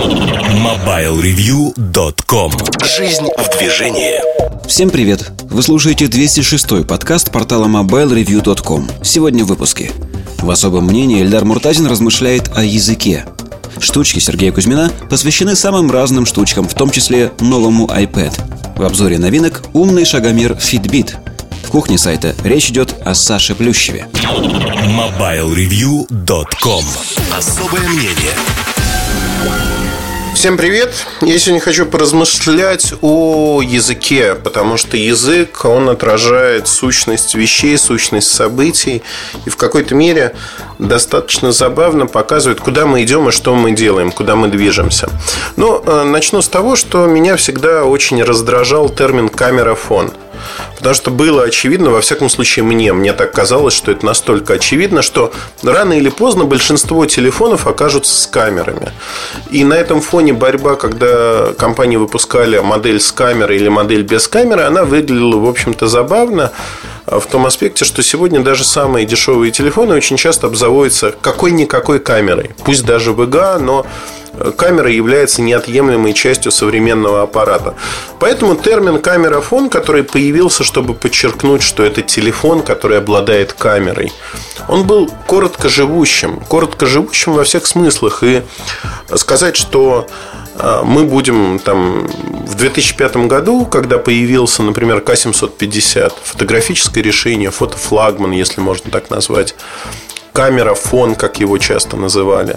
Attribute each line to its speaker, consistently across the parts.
Speaker 1: MobileReview.com Жизнь в движении
Speaker 2: Всем привет! Вы слушаете 206-й подкаст портала MobileReview.com Сегодня в выпуске В особом мнении Эльдар Муртазин размышляет о языке Штучки Сергея Кузьмина посвящены самым разным штучкам, в том числе новому iPad. В обзоре новинок умный шагомер Fitbit. В кухне сайта речь идет о Саше Плющеве.
Speaker 1: MobileReview.com Особое мнение
Speaker 3: Всем привет! Я сегодня хочу поразмышлять о языке, потому что язык, он отражает сущность вещей, сущность событий, и в какой-то мере достаточно забавно показывает, куда мы идем и что мы делаем, куда мы движемся. Но э, начну с того, что меня всегда очень раздражал термин «камерафон». Потому что было очевидно, во всяком случае мне, мне так казалось, что это настолько очевидно, что рано или поздно большинство телефонов окажутся с камерами. И на этом фоне борьба, когда компании выпускали модель с камерой или модель без камеры, она выглядела, в общем-то, забавно в том аспекте, что сегодня даже самые дешевые телефоны очень часто обзаводятся какой-никакой камерой. Пусть даже VGA, но камера является неотъемлемой частью современного аппарата. Поэтому термин камерафон, который появился, чтобы подчеркнуть, что это телефон, который обладает камерой, он был коротко живущим. Коротко живущим во всех смыслах. И сказать, что а, мы будем там в 2005 году, когда появился, например, К750, фотографическое решение, фотофлагман, если можно так назвать, камера фон, как его часто называли.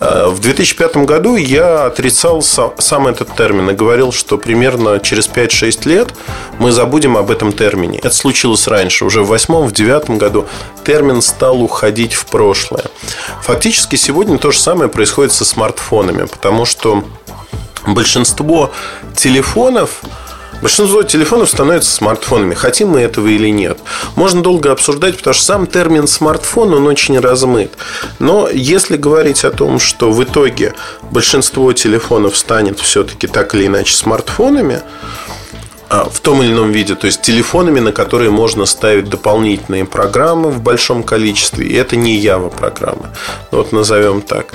Speaker 3: Э, в 2005 году я отрицал сам этот термин и говорил, что примерно через 5-6 лет мы забудем об этом термине. Это случилось раньше, уже в 2008-2009 году термин стал уходить в прошлое. Фактически сегодня то же самое происходит со смартфонами, потому что большинство телефонов Большинство телефонов становятся смартфонами, хотим мы этого или нет. Можно долго обсуждать, потому что сам термин смартфон, он очень размыт. Но если говорить о том, что в итоге большинство телефонов станет все-таки так или иначе смартфонами, а, в том или ином виде, то есть телефонами, на которые можно ставить дополнительные программы в большом количестве, и это не Java программы, вот назовем так,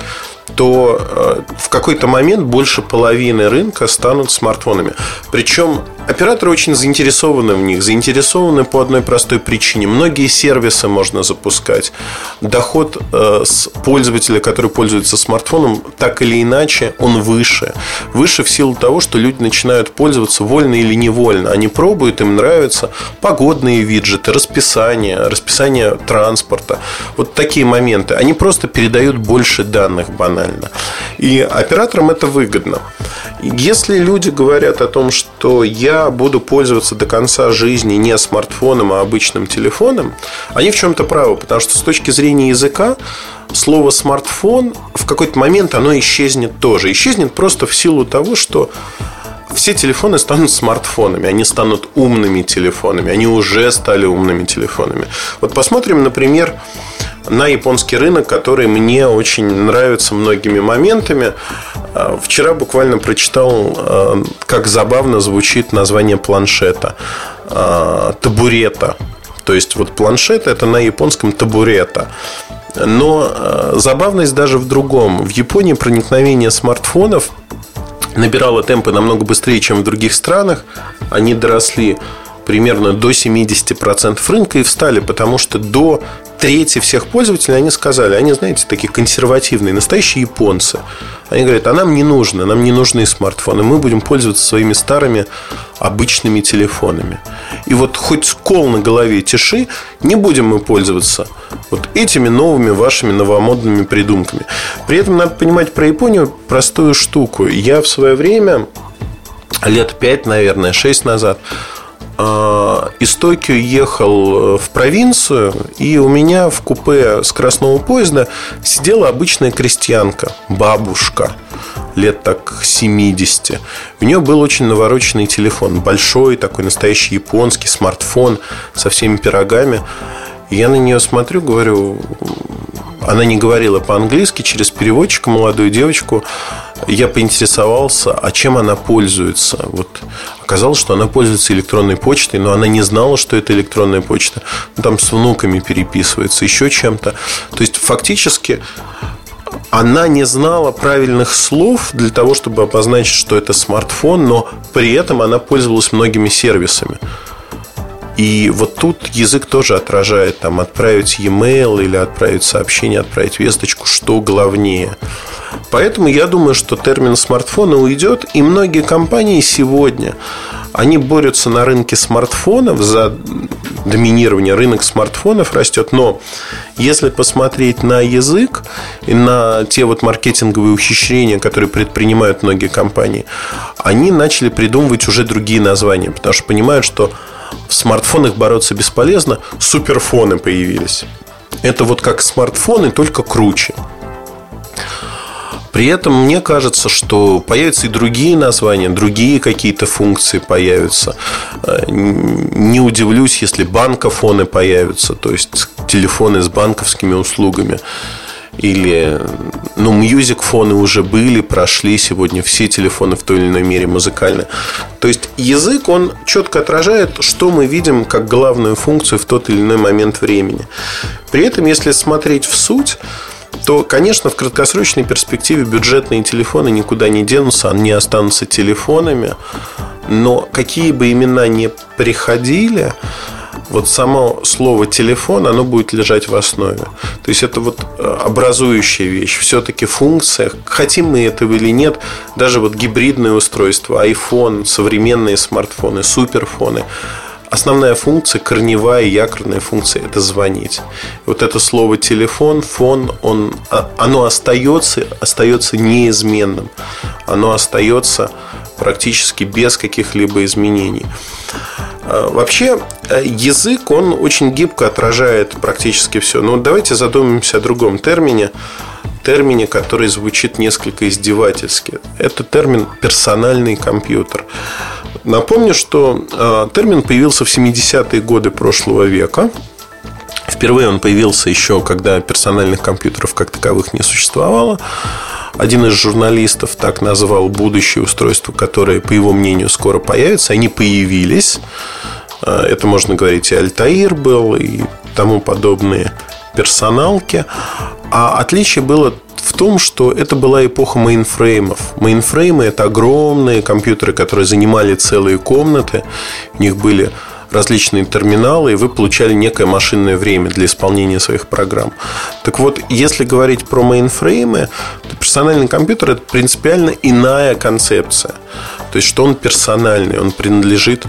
Speaker 3: то э, в какой-то момент больше половины рынка станут смартфонами. Причем операторы очень заинтересованы в них, заинтересованы по одной простой причине. Многие сервисы можно запускать. Доход э, с пользователя, который пользуется смартфоном, так или иначе, он выше. Выше в силу того, что люди начинают пользоваться вольно или невольно. Они пробуют, им нравятся погодные виджеты, расписание, расписание транспорта. Вот такие моменты. Они просто передают больше данных банально банально. И операторам это выгодно. Если люди говорят о том, что я буду пользоваться до конца жизни не смартфоном, а обычным телефоном, они в чем-то правы, потому что с точки зрения языка слово смартфон в какой-то момент оно исчезнет тоже. Исчезнет просто в силу того, что все телефоны станут смартфонами, они станут умными телефонами, они уже стали умными телефонами. Вот посмотрим, например, на японский рынок, который мне очень нравится многими моментами. А, вчера буквально прочитал, а, как забавно звучит название планшета. А, табурета. То есть, вот планшет это на японском табурета. Но забавность даже в другом. В Японии проникновение смартфонов набирало темпы намного быстрее, чем в других странах. Они доросли примерно до 70% рынка и встали, потому что до трети всех пользователей, они сказали, они, знаете, такие консервативные, настоящие японцы. Они говорят, а нам не нужно, нам не нужны смартфоны, мы будем пользоваться своими старыми обычными телефонами. И вот хоть скол на голове тиши, не будем мы пользоваться вот этими новыми вашими новомодными придумками. При этом надо понимать про Японию простую штуку. Я в свое время, лет пять, наверное, шесть назад, из Токио ехал э, в провинцию, и у меня в купе скоростного поезда сидела обычная крестьянка, бабушка, лет так 70. У нее был очень навороченный телефон, большой, такой настоящий японский смартфон со всеми пирогами. Я на нее смотрю, говорю, она не говорила по-английски, через переводчика молодую девочку я поинтересовался, а чем она пользуется. Вот оказалось, что она пользуется электронной почтой, но она не знала, что это электронная почта. Ну, там с внуками переписывается, еще чем-то. То есть, фактически, она не знала правильных слов для того, чтобы обозначить, что это смартфон, но при этом она пользовалась многими сервисами. И вот тут язык тоже отражает там отправить e-mail или отправить сообщение, отправить весточку, что главнее. Поэтому я думаю, что термин смартфона уйдет, и многие компании сегодня они борются на рынке смартфонов за доминирование. Рынок смартфонов растет, но если посмотреть на язык и на те вот маркетинговые ухищрения, которые предпринимают многие компании, они начали придумывать уже другие названия, потому что понимают, что в смартфонах бороться бесполезно, суперфоны появились. Это вот как смартфоны, только круче. При этом мне кажется, что появятся и другие названия, другие какие-то функции появятся. Э, не удивлюсь, если банкофоны появятся, то есть телефоны с банковскими услугами. Или, ну, мьюзик-фоны уже были, прошли сегодня все телефоны в той или иной мере музыкальные. То есть язык, он четко отражает, что мы видим как главную функцию в тот или иной момент времени. При этом, если смотреть в суть, то, конечно, в краткосрочной перспективе бюджетные телефоны никуда не денутся, они останутся телефонами. Но какие бы имена ни приходили, вот само слово телефон, оно будет лежать в основе. То есть это вот э, образующая вещь. Все-таки функция, хотим мы этого или нет, даже вот гибридное устройство, iPhone, современные смартфоны, суперфоны, основная функция, корневая якорная функция – это звонить. Вот это слово телефон, фон, он, а, оно остается, остается неизменным. Оно остается практически без каких-либо изменений. А, вообще, э, язык, он очень гибко отражает практически все. Но давайте задумаемся о другом термине, термине, который звучит несколько издевательски. Это термин «персональный компьютер». Напомню, что э, термин появился в 70-е годы прошлого века. Впервые он появился еще, когда персональных компьютеров как таковых не существовало. Один из журналистов так назвал будущее устройство, которое, по его мнению, скоро появится. Они появились. Э, это можно говорить и Альтаир был, и тому подобные персоналки. А отличие было в том, что это была эпоха мейнфреймов. Мейнфреймы – это огромные компьютеры, которые занимали целые комнаты. У них были различные терминалы, и вы получали некое машинное время для исполнения своих программ. Так вот, если говорить про мейнфреймы, то персональный компьютер – это принципиально иная концепция. То есть, что он персональный, он принадлежит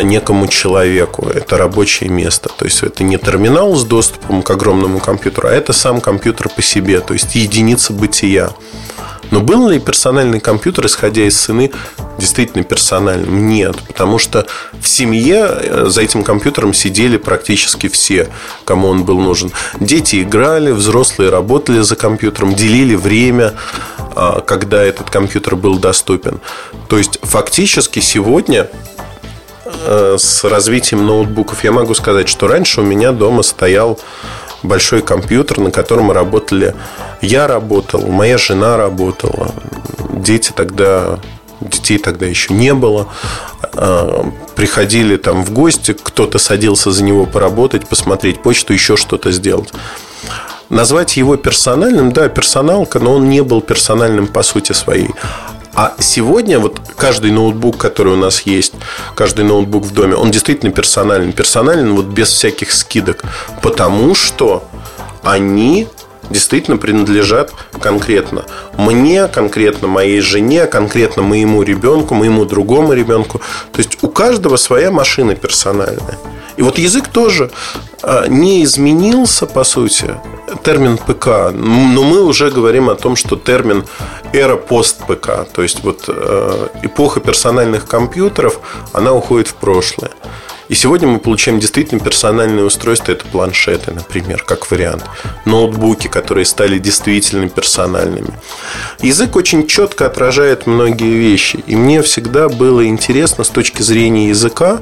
Speaker 3: некому человеку. Это рабочее место. То есть это не терминал с доступом к огромному компьютеру, а это сам компьютер по себе, то есть единица бытия. Но был ли персональный компьютер, исходя из цены, действительно персональным? Нет, потому что в семье э, за этим компьютером сидели практически все, кому он был нужен. Дети играли, взрослые работали за компьютером, делили время, а, когда этот компьютер был доступен. То есть фактически сегодня Э, с развитием ноутбуков я могу сказать, что раньше у меня дома стоял большой компьютер, на котором работали я работал, моя жена работала, дети тогда детей тогда еще не было. Э, приходили там в гости, кто-то садился за него поработать, посмотреть почту, еще что-то сделать. Назвать его персональным, да, персоналка, но он не был персональным по сути своей. А сегодня вот каждый ноутбук, который у нас есть, каждый ноутбук в доме, он действительно персонален. Персонален вот без всяких скидок. Потому что они действительно принадлежат конкретно мне, конкретно моей жене, конкретно моему ребенку, моему другому ребенку. То есть у каждого своя машина персональная. И вот язык тоже а, не изменился, по сути, термин ПК. Но мы уже говорим о том, что термин эра пост-ПК. То есть вот э, эпоха персональных компьютеров, она уходит в прошлое. И сегодня мы получаем действительно персональные устройства. Это планшеты, например, как вариант. Ноутбуки, которые стали действительно персональными. Язык очень четко отражает многие вещи. И мне всегда было интересно с точки зрения языка,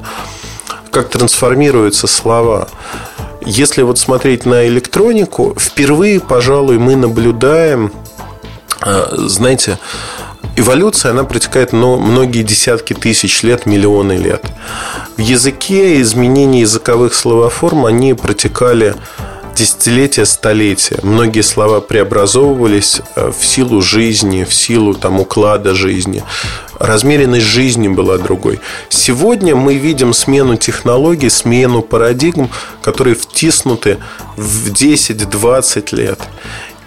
Speaker 3: как трансформируются слова. Если вот смотреть на электронику, впервые, пожалуй, мы наблюдаем, э, знаете, эволюция, она протекает но многие десятки тысяч лет, миллионы лет. В языке изменения языковых словоформ, они протекали десятилетия, столетия. Многие слова преобразовывались э, в силу жизни, в силу там, уклада жизни. Размеренность жизни была другой. Сегодня мы видим смену технологий, смену парадигм, которые втиснуты в 10-20 лет.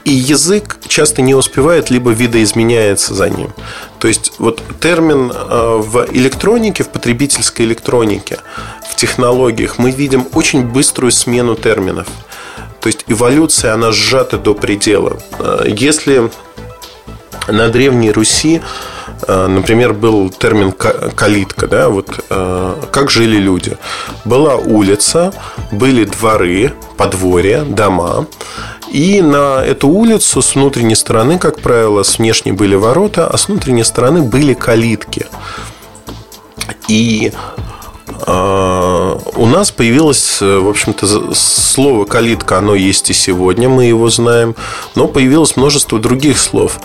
Speaker 3: И язык часто не успевает, либо видоизменяется за ним. То есть вот термин э, в электронике, в потребительской электронике, в технологиях мы видим очень быструю смену терминов. То есть эволюция, она сжата до предела. Э, если на Древней Руси, например, был термин калитка, да, вот э, как жили люди. Была улица, были дворы, подворья, дома, и на эту улицу с внутренней стороны, как правило, с внешней были ворота, а с внутренней стороны были калитки. И у нас появилось, э, в общем-то, слово «калитка», оно есть и сегодня, мы его знаем, но появилось множество других слов.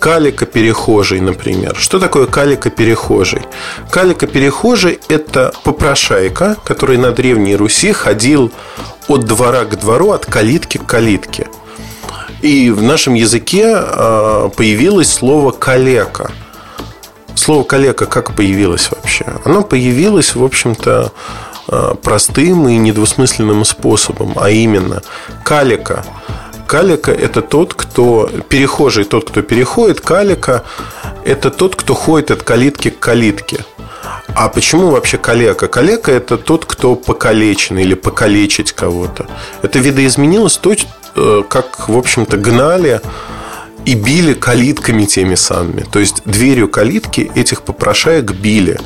Speaker 3: Калика-перехожий, например. Что такое калика-перехожий? Калика-перехожий – это попрошайка, который на Древней Руси ходил от двора к двору, от калитки к калитке. И в нашем языке а, появилось слово «калека». Слово «калека» как появилось вообще? Оно появилось, в общем-то, а, простым и недвусмысленным способом, а именно калика. Калика – это тот, кто перехожий, тот, кто переходит. Калика – это тот, кто ходит от калитки к калитке. А почему вообще калека? Калека – это тот, кто покалечен или покалечить кого-то. Это видоизменилось то, э, как, в общем-то, гнали и били калитками теми самыми. То есть дверью калитки этих попрошаек били.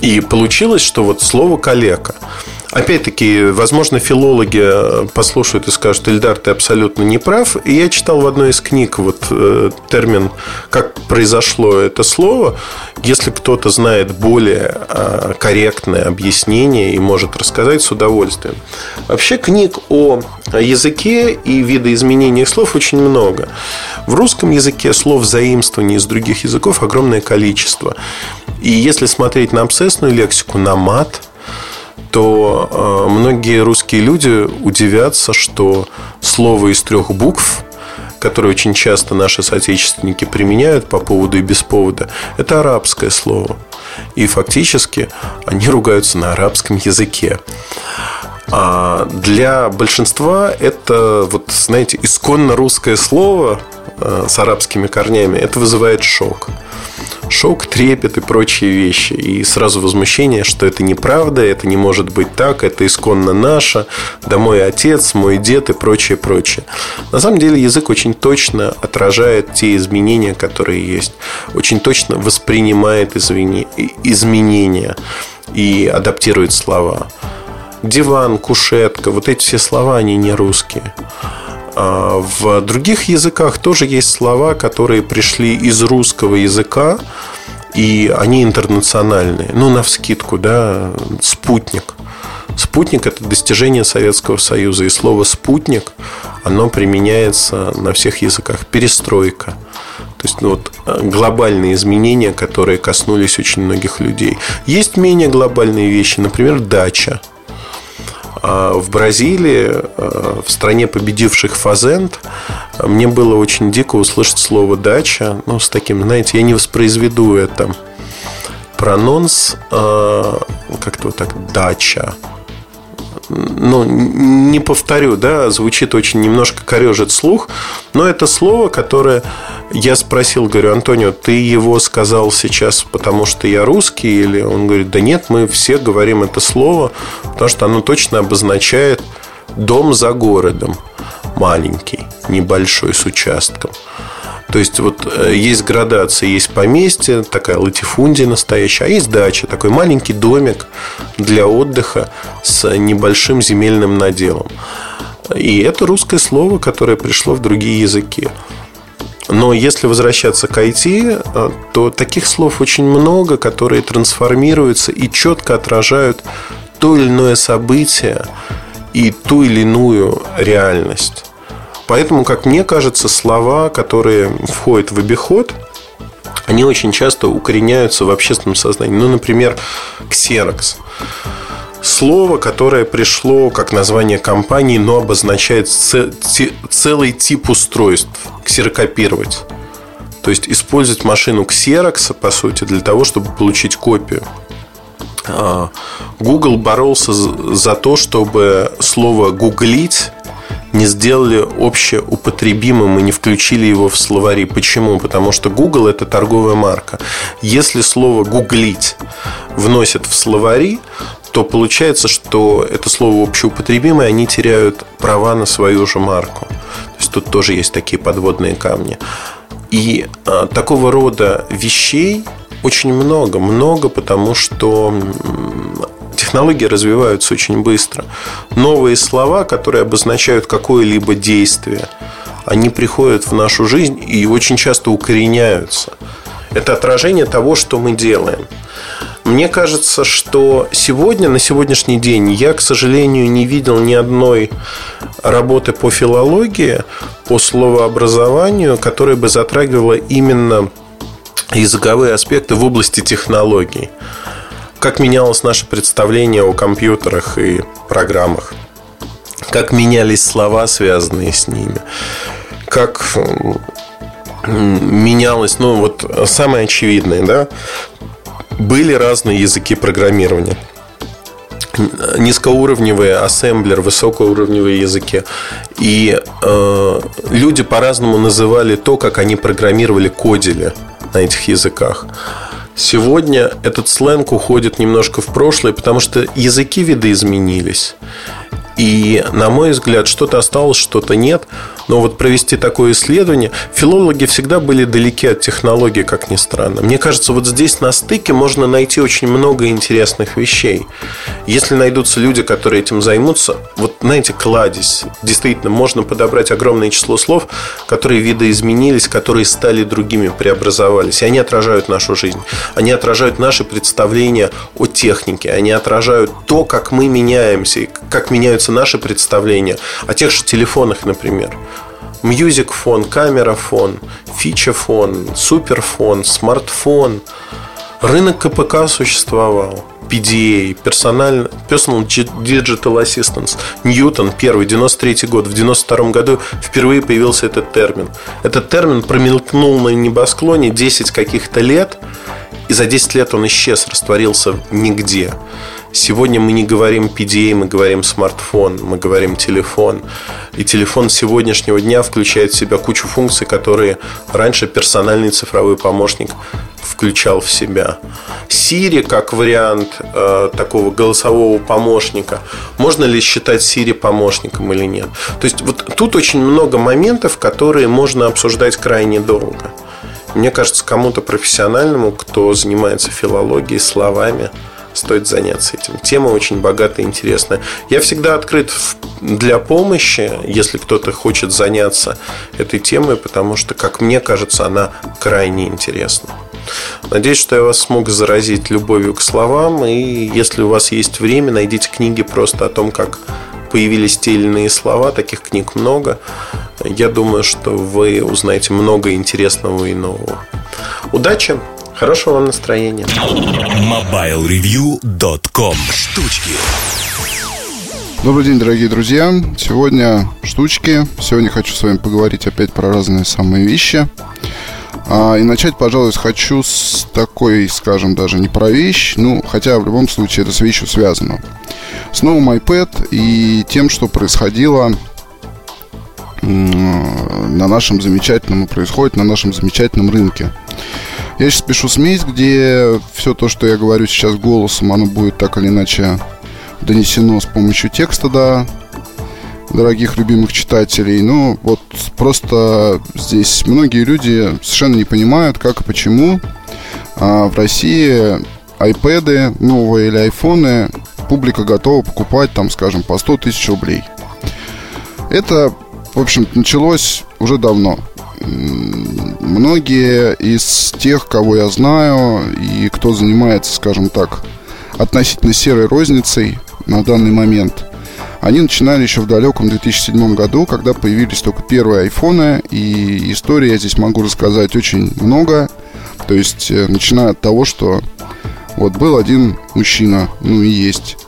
Speaker 3: И получилось, что вот слово калека – Опять-таки, возможно, филологи э, послушают и скажут, Ильдар, ты абсолютно не прав. И я читал в одной из книг вот э, термин, как произошло это слово. Если кто-то знает более э, корректное объяснение и может рассказать с удовольствием. Вообще книг о языке и видоизменениях слов очень много. В русском языке слов заимствований из других языков огромное количество. И если смотреть на абсцессную лексику, на мат – то э, многие русские люди удивятся, что слово из трех букв, которое очень часто наши соотечественники применяют по поводу и без повода, это арабское слово. И фактически они ругаются на арабском языке. А для большинства это, вот, знаете, исконно русское слово с арабскими корнями, это вызывает шок шок, трепет и прочие вещи. И сразу возмущение, что это неправда, это не может быть так, это исконно наше, да мой отец, мой дед и прочее, прочее. На самом деле язык очень точно отражает те изменения, которые есть. Очень точно воспринимает изменения и адаптирует слова. Диван, кушетка, вот эти все слова, они не русские. А в других языках тоже есть слова, которые пришли из русского языка, и они интернациональные. Ну, на вскидку, да, спутник. Спутник – это достижение Советского Союза. И слово «спутник» оно применяется на всех языках. Перестройка. То есть ну, вот, глобальные изменения, которые коснулись очень многих людей. Есть менее глобальные вещи, например, дача – в Бразилии, а, в стране победивших Фазент, мне было очень дико услышать слово «дача». Ну, с таким, знаете, я не воспроизведу это. Прононс а, как-то вот так «дача» ну, не повторю, да, звучит очень немножко корежит слух, но это слово, которое я спросил, говорю, Антонио, ты его сказал сейчас, потому что я русский, или он говорит, да нет, мы все говорим это слово, потому что оно точно обозначает дом за городом, маленький, небольшой, с участком. То есть вот э, есть градация, есть поместье, такая латифундия настоящая, а есть дача, такой маленький домик для отдыха с небольшим земельным наделом. И это русское слово, которое пришло в другие языки. Но если возвращаться к IT, э, то таких слов очень много, которые трансформируются и четко отражают то или иное событие и ту или иную реальность. Поэтому, как мне кажется, слова, которые входят в обиход, они очень часто укореняются в общественном сознании. Ну, например, ксерокс. слово, которое пришло как название компании, но обозначает целый тип устройств. Ксерокопировать. То есть использовать машину Xerox, по сути, для того, чтобы получить копию. А, Google боролся за то, чтобы слово «гуглить» не сделали общеупотребимым и не включили его в словари. Почему? Потому что Google – это торговая марка. Если слово «гуглить» вносят в словари, то получается, что это слово общеупотребимое, они теряют права на свою же марку. То есть тут тоже есть такие подводные камни. И а, такого рода вещей очень много. Много, потому что технологии развиваются очень быстро. Новые слова, которые обозначают какое-либо действие, они приходят в нашу жизнь и очень часто укореняются. Это отражение того, что мы делаем. Мне кажется, что сегодня, на сегодняшний день, я, к сожалению, не видел ни одной работы по филологии, по словообразованию, которая бы затрагивала именно языковые аспекты в области технологий. Как менялось наше представление о компьютерах и программах. Как менялись слова, связанные с ними. Как менялось, ну вот самое очевидное, да, были разные языки программирования низкоуровневые ассемблер, высокоуровневые языки. И э, люди по-разному называли то, как они программировали, кодили на этих языках. Сегодня этот сленг уходит немножко в прошлое, потому что языки видоизменились. И, на мой взгляд, что-то осталось, что-то нет. Но вот провести такое исследование, филологи всегда были далеки от технологий, как ни странно. Мне кажется, вот здесь на стыке можно найти очень много интересных вещей. Если найдутся люди, которые этим займутся, вот знаете, кладезь. Действительно, можно подобрать огромное число слов, которые видоизменились, которые стали другими, преобразовались. И они отражают нашу жизнь. Они отражают наши представления о технике. Они отражают то, как мы меняемся, и как меняются наши представления о тех же телефонах, например. Music фон, камера фон, фича фон, суперфон, смартфон. Рынок КПК существовал. PDA, Personal, Personal Digital Assistance, Ньютон, первый, 93 год. В 92 году впервые появился этот термин. Этот термин промелькнул на небосклоне 10 каких-то лет, и за 10 лет он исчез, растворился нигде. Сегодня мы не говорим PDA, мы говорим смартфон, мы говорим телефон. И телефон сегодняшнего дня включает в себя кучу функций, которые раньше персональный цифровой помощник включал в себя. Siri как вариант э, такого голосового помощника. Можно ли считать Siri помощником или нет? То есть вот тут очень много моментов, которые можно обсуждать крайне долго. Мне кажется, кому-то профессиональному, кто занимается филологией, словами, стоит заняться этим. Тема очень богатая и интересная. Я всегда открыт для помощи, если кто-то хочет заняться этой темой, потому что, как мне кажется, она крайне интересна. Надеюсь, что я вас смог заразить любовью к словам. И если у вас есть время, найдите книги просто о том, как появились те или иные слова. Таких книг много. Я думаю, что вы узнаете много интересного и нового. Удачи! Хорошего вам настроения.
Speaker 1: MobileReview.com Штучки
Speaker 4: Добрый день, дорогие друзья. Сегодня штучки. Сегодня хочу с вами поговорить опять про разные самые вещи. А, и начать, пожалуй, хочу с такой, скажем, даже не про вещь, ну, хотя в любом случае это с вещью связано. С новым iPad и тем, что происходило на нашем замечательном происходит на нашем замечательном рынке. Я сейчас пишу смесь, где все то, что я говорю сейчас голосом, оно будет так или иначе донесено с помощью текста до дорогих любимых читателей. Ну, вот просто здесь многие люди совершенно не понимают, как и почему а в России iPad новые или айфоны публика готова покупать там, скажем, по 100 тысяч рублей. Это, в общем началось уже давно. Многие из тех, кого я знаю и кто занимается, скажем так, относительно серой розницей на данный момент, они начинали еще в далеком 2007 году, когда появились только первые айфоны, и истории я здесь могу рассказать очень много. То есть, э, начиная от того, что вот был один мужчина, ну и есть,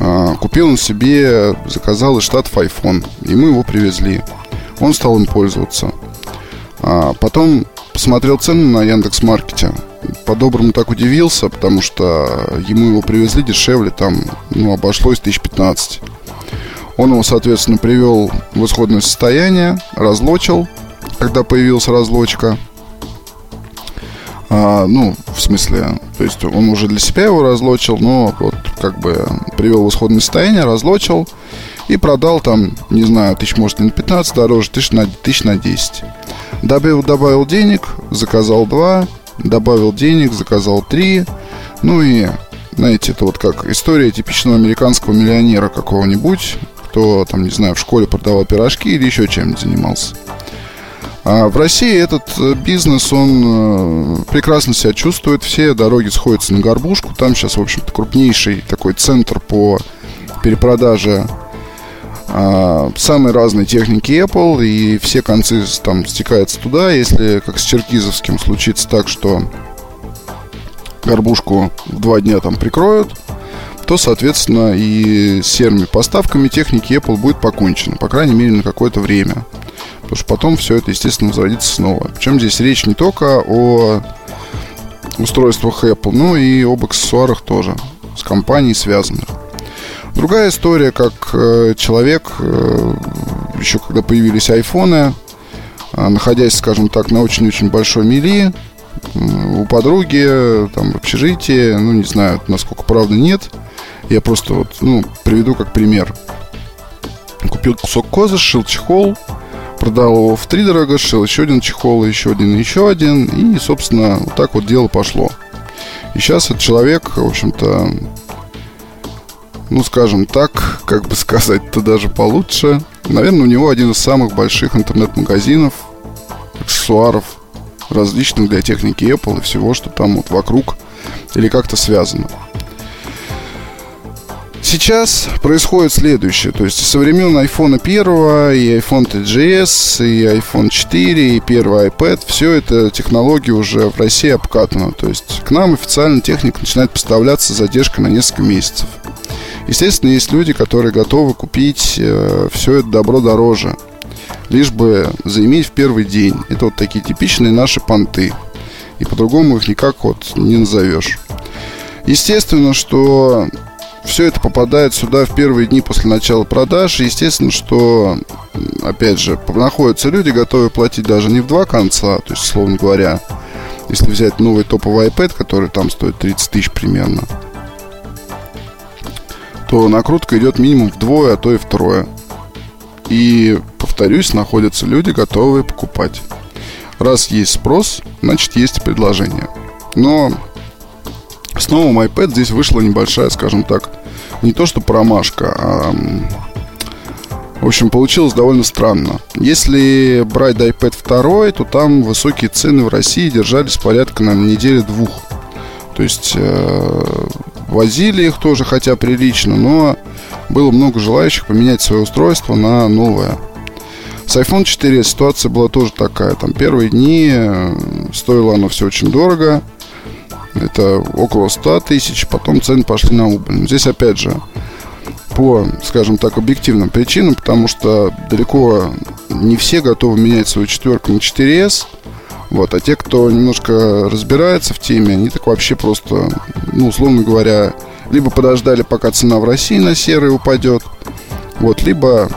Speaker 4: а, купил он себе, заказал из Штатов iPhone, и мы его привезли. Он стал им пользоваться. А потом посмотрел цены на Яндекс Маркете. По-доброму так удивился, потому что ему его привезли дешевле, там, ну, обошлось 1015. Он его, соответственно, привел в исходное состояние, разлочил, когда появилась разлочка. А, ну, в смысле, то есть он уже для себя его разлочил, но вот как бы привел в исходное состояние, разлочил и продал там, не знаю, тысяч, может, не на 15 дороже, тысяч на, тысяч на 10. Добавил, добавил денег, заказал два, добавил денег, заказал три. Ну и, знаете, это вот как история типичного американского миллионера какого-нибудь, кто там, не знаю, в школе продавал пирожки или еще чем-нибудь занимался. А в России этот э, бизнес, он э, прекрасно себя чувствует. Все дороги сходятся на горбушку. Там сейчас, в общем-то, крупнейший такой центр по перепродаже а, самой разной техники Apple. И все концы там стекаются туда. Если, как с Черкизовским, случится так, что горбушку в два дня там прикроют, то, соответственно, и с серыми поставками техники Apple будет покончено. По крайней мере, на какое-то время. Потому что потом все это, естественно, возродится снова. Причем здесь речь не только о устройствах Apple, но и об аксессуарах тоже с компанией связанных. Другая история, как э, человек, э, еще когда появились айфоны, э, находясь, скажем так, на очень-очень большой мили, у подруги, там, в общежитии, ну, не знаю, насколько правда нет. Я просто вот, ну, приведу как пример. Купил кусок козы, сшил чехол, продал его в три дорого, сшил еще один чехол, еще один, еще один. И, собственно, вот так вот дело пошло. И сейчас этот человек, в общем-то, ну, скажем так, как бы сказать-то даже получше. Наверное, у него один из самых больших интернет-магазинов, аксессуаров различных для техники Apple и всего, что там вот вокруг или как-то связано. Сейчас происходит следующее. То есть со времен iPhone 1 и iPhone 3GS, и iPhone 4, и первый iPad, все это технологии уже в России обкатано. То есть к нам официально техника начинает поставляться с задержкой на несколько месяцев. Естественно, есть люди, которые готовы купить э, все это добро дороже, лишь бы заиметь в первый день. Это вот такие типичные наши понты. И по-другому их никак вот не назовешь. Естественно, что все это попадает сюда в первые дни после начала продаж. Естественно, что, опять же, находятся люди, готовые платить даже не в два конца, то есть, словно говоря, если взять новый топовый iPad, который там стоит 30 тысяч примерно, то накрутка идет минимум вдвое, а то и втрое. И, повторюсь, находятся люди, готовые покупать. Раз есть спрос, значит есть предложение. Но с новым iPad здесь вышла небольшая, скажем так, не то что промашка, а... В общем, получилось довольно странно. Если брать iPad 2, то там высокие цены в России держались порядка на неделе двух. То есть э, возили их тоже, хотя прилично, но было много желающих поменять свое устройство на новое. С iPhone 4 ситуация была тоже такая. Там первые дни э, стоило оно все очень дорого. Это около 100 тысяч, потом цены пошли на убыль. Здесь, опять же, по, скажем так, объективным причинам, потому что далеко не все готовы менять свою четверку на 4S. Вот, а те, кто немножко разбирается в теме, они так вообще просто, ну, условно говоря, либо подождали, пока цена в России на серый упадет, вот, либо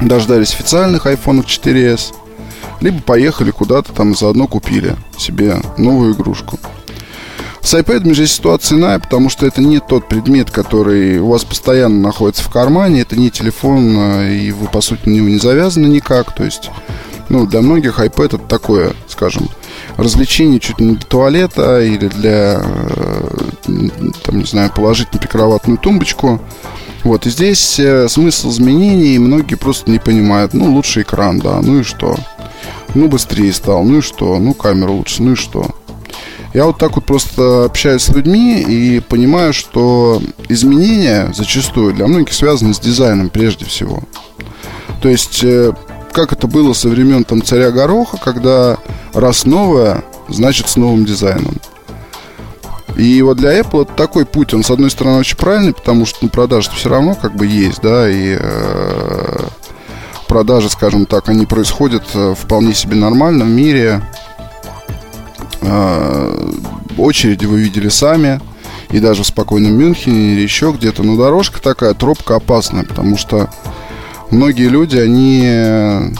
Speaker 4: дождались официальных iPhone 4s, либо поехали куда-то там заодно купили себе новую игрушку. С iPad же ситуация иная, потому что это не тот предмет, который у вас постоянно находится в кармане, это не телефон, а, и вы, по сути, на него не завязаны никак. То есть, ну, для многих iPad это такое, скажем, развлечение чуть не для туалета или для, э, там, не знаю, положить на прикроватную тумбочку. Вот, и здесь э, смысл изменений многие просто не понимают. Ну, лучше экран, да, ну и что? Ну, быстрее стал, ну и что? Ну, камера лучше, ну и что? Я вот так вот просто общаюсь с людьми и понимаю, что изменения зачастую для многих связаны с дизайном прежде всего. То есть, э, как это было со времен там царя Гороха, когда раз новое, значит с новым дизайном. И вот для Apple это такой путь, он с одной стороны очень правильный, потому что ну, продажи все равно как бы есть, да, и э, продажи, скажем так, они происходят э, вполне себе нормально в мире. Э, очереди вы видели сами, и даже в спокойном Мюнхене или еще где-то. Но дорожка такая, тропка опасная, потому что многие люди, они э,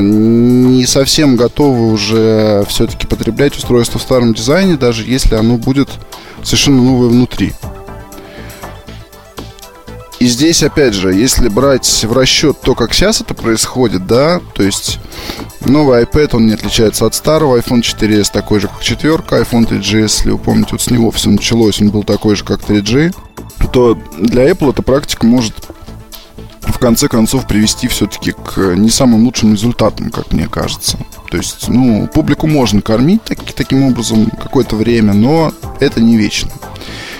Speaker 4: не совсем готовы уже все-таки потреблять устройство в старом дизайне, даже если оно будет совершенно новое внутри. И здесь, опять же, если брать в расчет то, как сейчас это происходит, да, то есть новый iPad, он не отличается от старого, iPhone 4s такой же, как четверка, iPhone 3GS, если вы помните, вот с него все началось, он был такой же, как 3G, то для Apple эта практика может в конце концов привести все-таки к не самым лучшим результатам, как мне кажется. То есть, ну, публику можно кормить так, таким образом какое-то время, но это не вечно.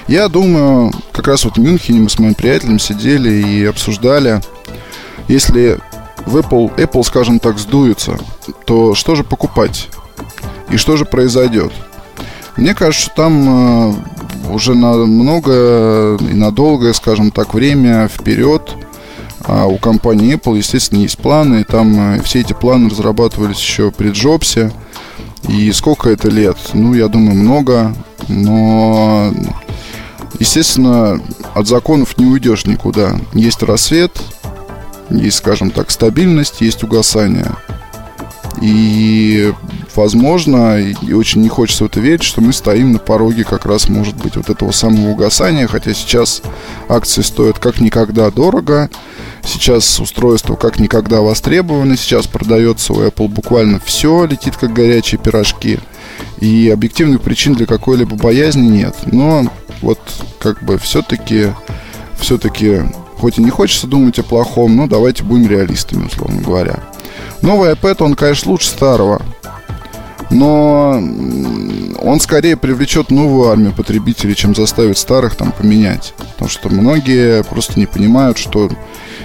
Speaker 4: Я думаю, как раз вот в Мюнхене мы с моим приятелем сидели и обсуждали, если в Apple, Apple, скажем так, сдуется, то что же покупать? И что же произойдет? Мне кажется, что там э, уже на много и на долгое, скажем так, время вперед а у компании Apple, естественно, есть планы. И там э, все эти планы разрабатывались еще при Джобсе. И сколько это лет? Ну, я думаю, много. Но Естественно, от законов не уйдешь никуда. Есть рассвет, есть, скажем так, стабильность, есть угасание. И, возможно, и очень не хочется в это верить, что мы стоим на пороге как раз, может быть, вот этого самого угасания, хотя сейчас акции стоят как никогда дорого, сейчас устройство как никогда востребовано, сейчас продается у Apple буквально все, летит как горячие пирожки, и объективных причин для какой-либо боязни нет. Но вот как бы все-таки, все-таки, хоть и не хочется думать о плохом, но давайте будем реалистами, условно говоря. Новый iPad, он, конечно, лучше старого. Но он скорее привлечет новую армию потребителей, чем заставит старых там поменять. Потому что многие просто не понимают, что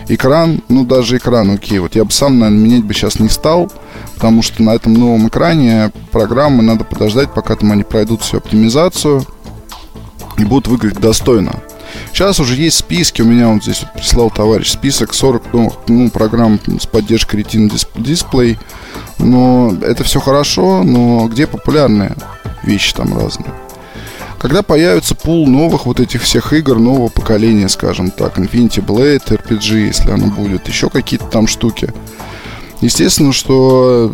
Speaker 4: экран, ну даже экран, окей, вот я бы сам, наверное, менять бы сейчас не стал, потому что на этом новом экране программы надо подождать, пока там они пройдут всю оптимизацию, и будут выглядеть достойно. Сейчас уже есть списки, у меня вот здесь вот прислал товарищ список 40 новых ну, программ с поддержкой Retina Display. Но это все хорошо, но где популярные вещи там разные? Когда появится пул новых вот этих всех игр нового поколения, скажем так, Infinity Blade, RPG, если оно будет, еще какие-то там штуки – Естественно, что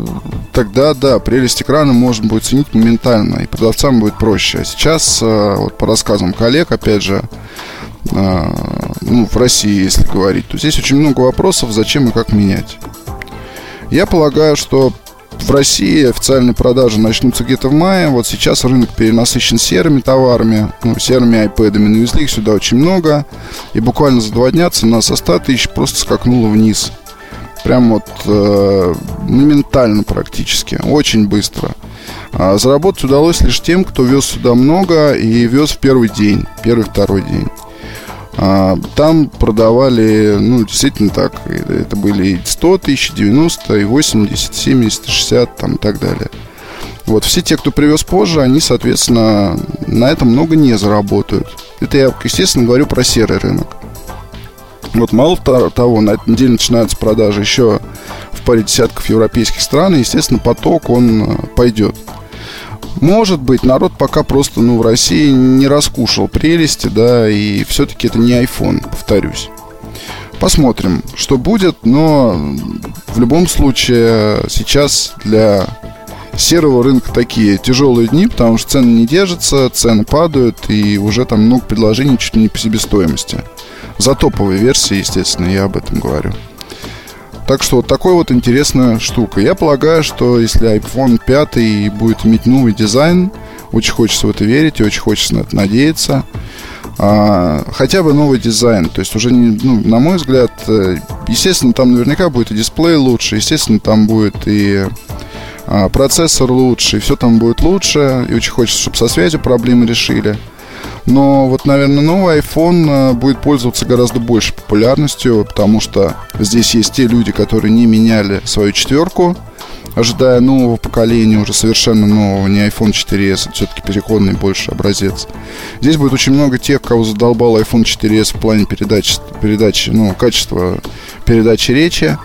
Speaker 4: тогда, да, прелесть экрана можно будет ценить моментально, и продавцам будет проще. А сейчас, э, вот по рассказам коллег, опять же, э, ну, в России, если говорить, то здесь очень много вопросов, зачем и как менять. Я полагаю, что в России официальные продажи начнутся где-то в мае. Вот сейчас рынок перенасыщен серыми товарами, ну, серыми айпэдами. Навезли их сюда очень много. И буквально за два дня цена со 100 тысяч просто скакнула вниз. Прям вот э, моментально практически, очень быстро. А заработать удалось лишь тем, кто вез сюда много и вез в первый день, первый-второй день. А, там продавали, ну, действительно так, это были и 100 тысяч, 90, и 80, 70, 60, там и так далее. Вот, все те, кто привез позже, они, соответственно, на этом много не заработают. Это я, естественно, говорю про серый рынок. Вот мало того, на этой неделе начинаются продажи еще в паре десятков европейских стран, и, естественно, поток, он э, пойдет. Может быть, народ пока просто, ну, в России не раскушал прелести, да, и все-таки это не iPhone, повторюсь. Посмотрим, что будет, но в любом случае сейчас для серого рынка такие тяжелые дни, потому что цены не держатся, цены падают, и уже там много предложений чуть ли не по себестоимости. За топовые версии, естественно, я об этом говорю. Так что вот такой вот интересная штука. Я полагаю, что если iPhone 5 будет иметь новый дизайн, очень хочется в это верить и очень хочется на это надеяться. А, хотя бы новый дизайн. То есть уже, не, ну, на мой взгляд, э, естественно, там наверняка будет и дисплей лучше, естественно, там будет и а, процессор лучше, и все там будет лучше. И очень хочется, чтобы со связью проблемы решили. Но вот, наверное, новый iPhone э, будет пользоваться гораздо большей популярностью, потому что здесь есть те люди, которые не меняли свою четверку, ожидая нового поколения, уже совершенно нового, не iPhone 4s, это все-таки переходный больше образец. Здесь будет очень много тех, кого задолбал iPhone 4s в плане передачи, передачи ну, качества передачи речи.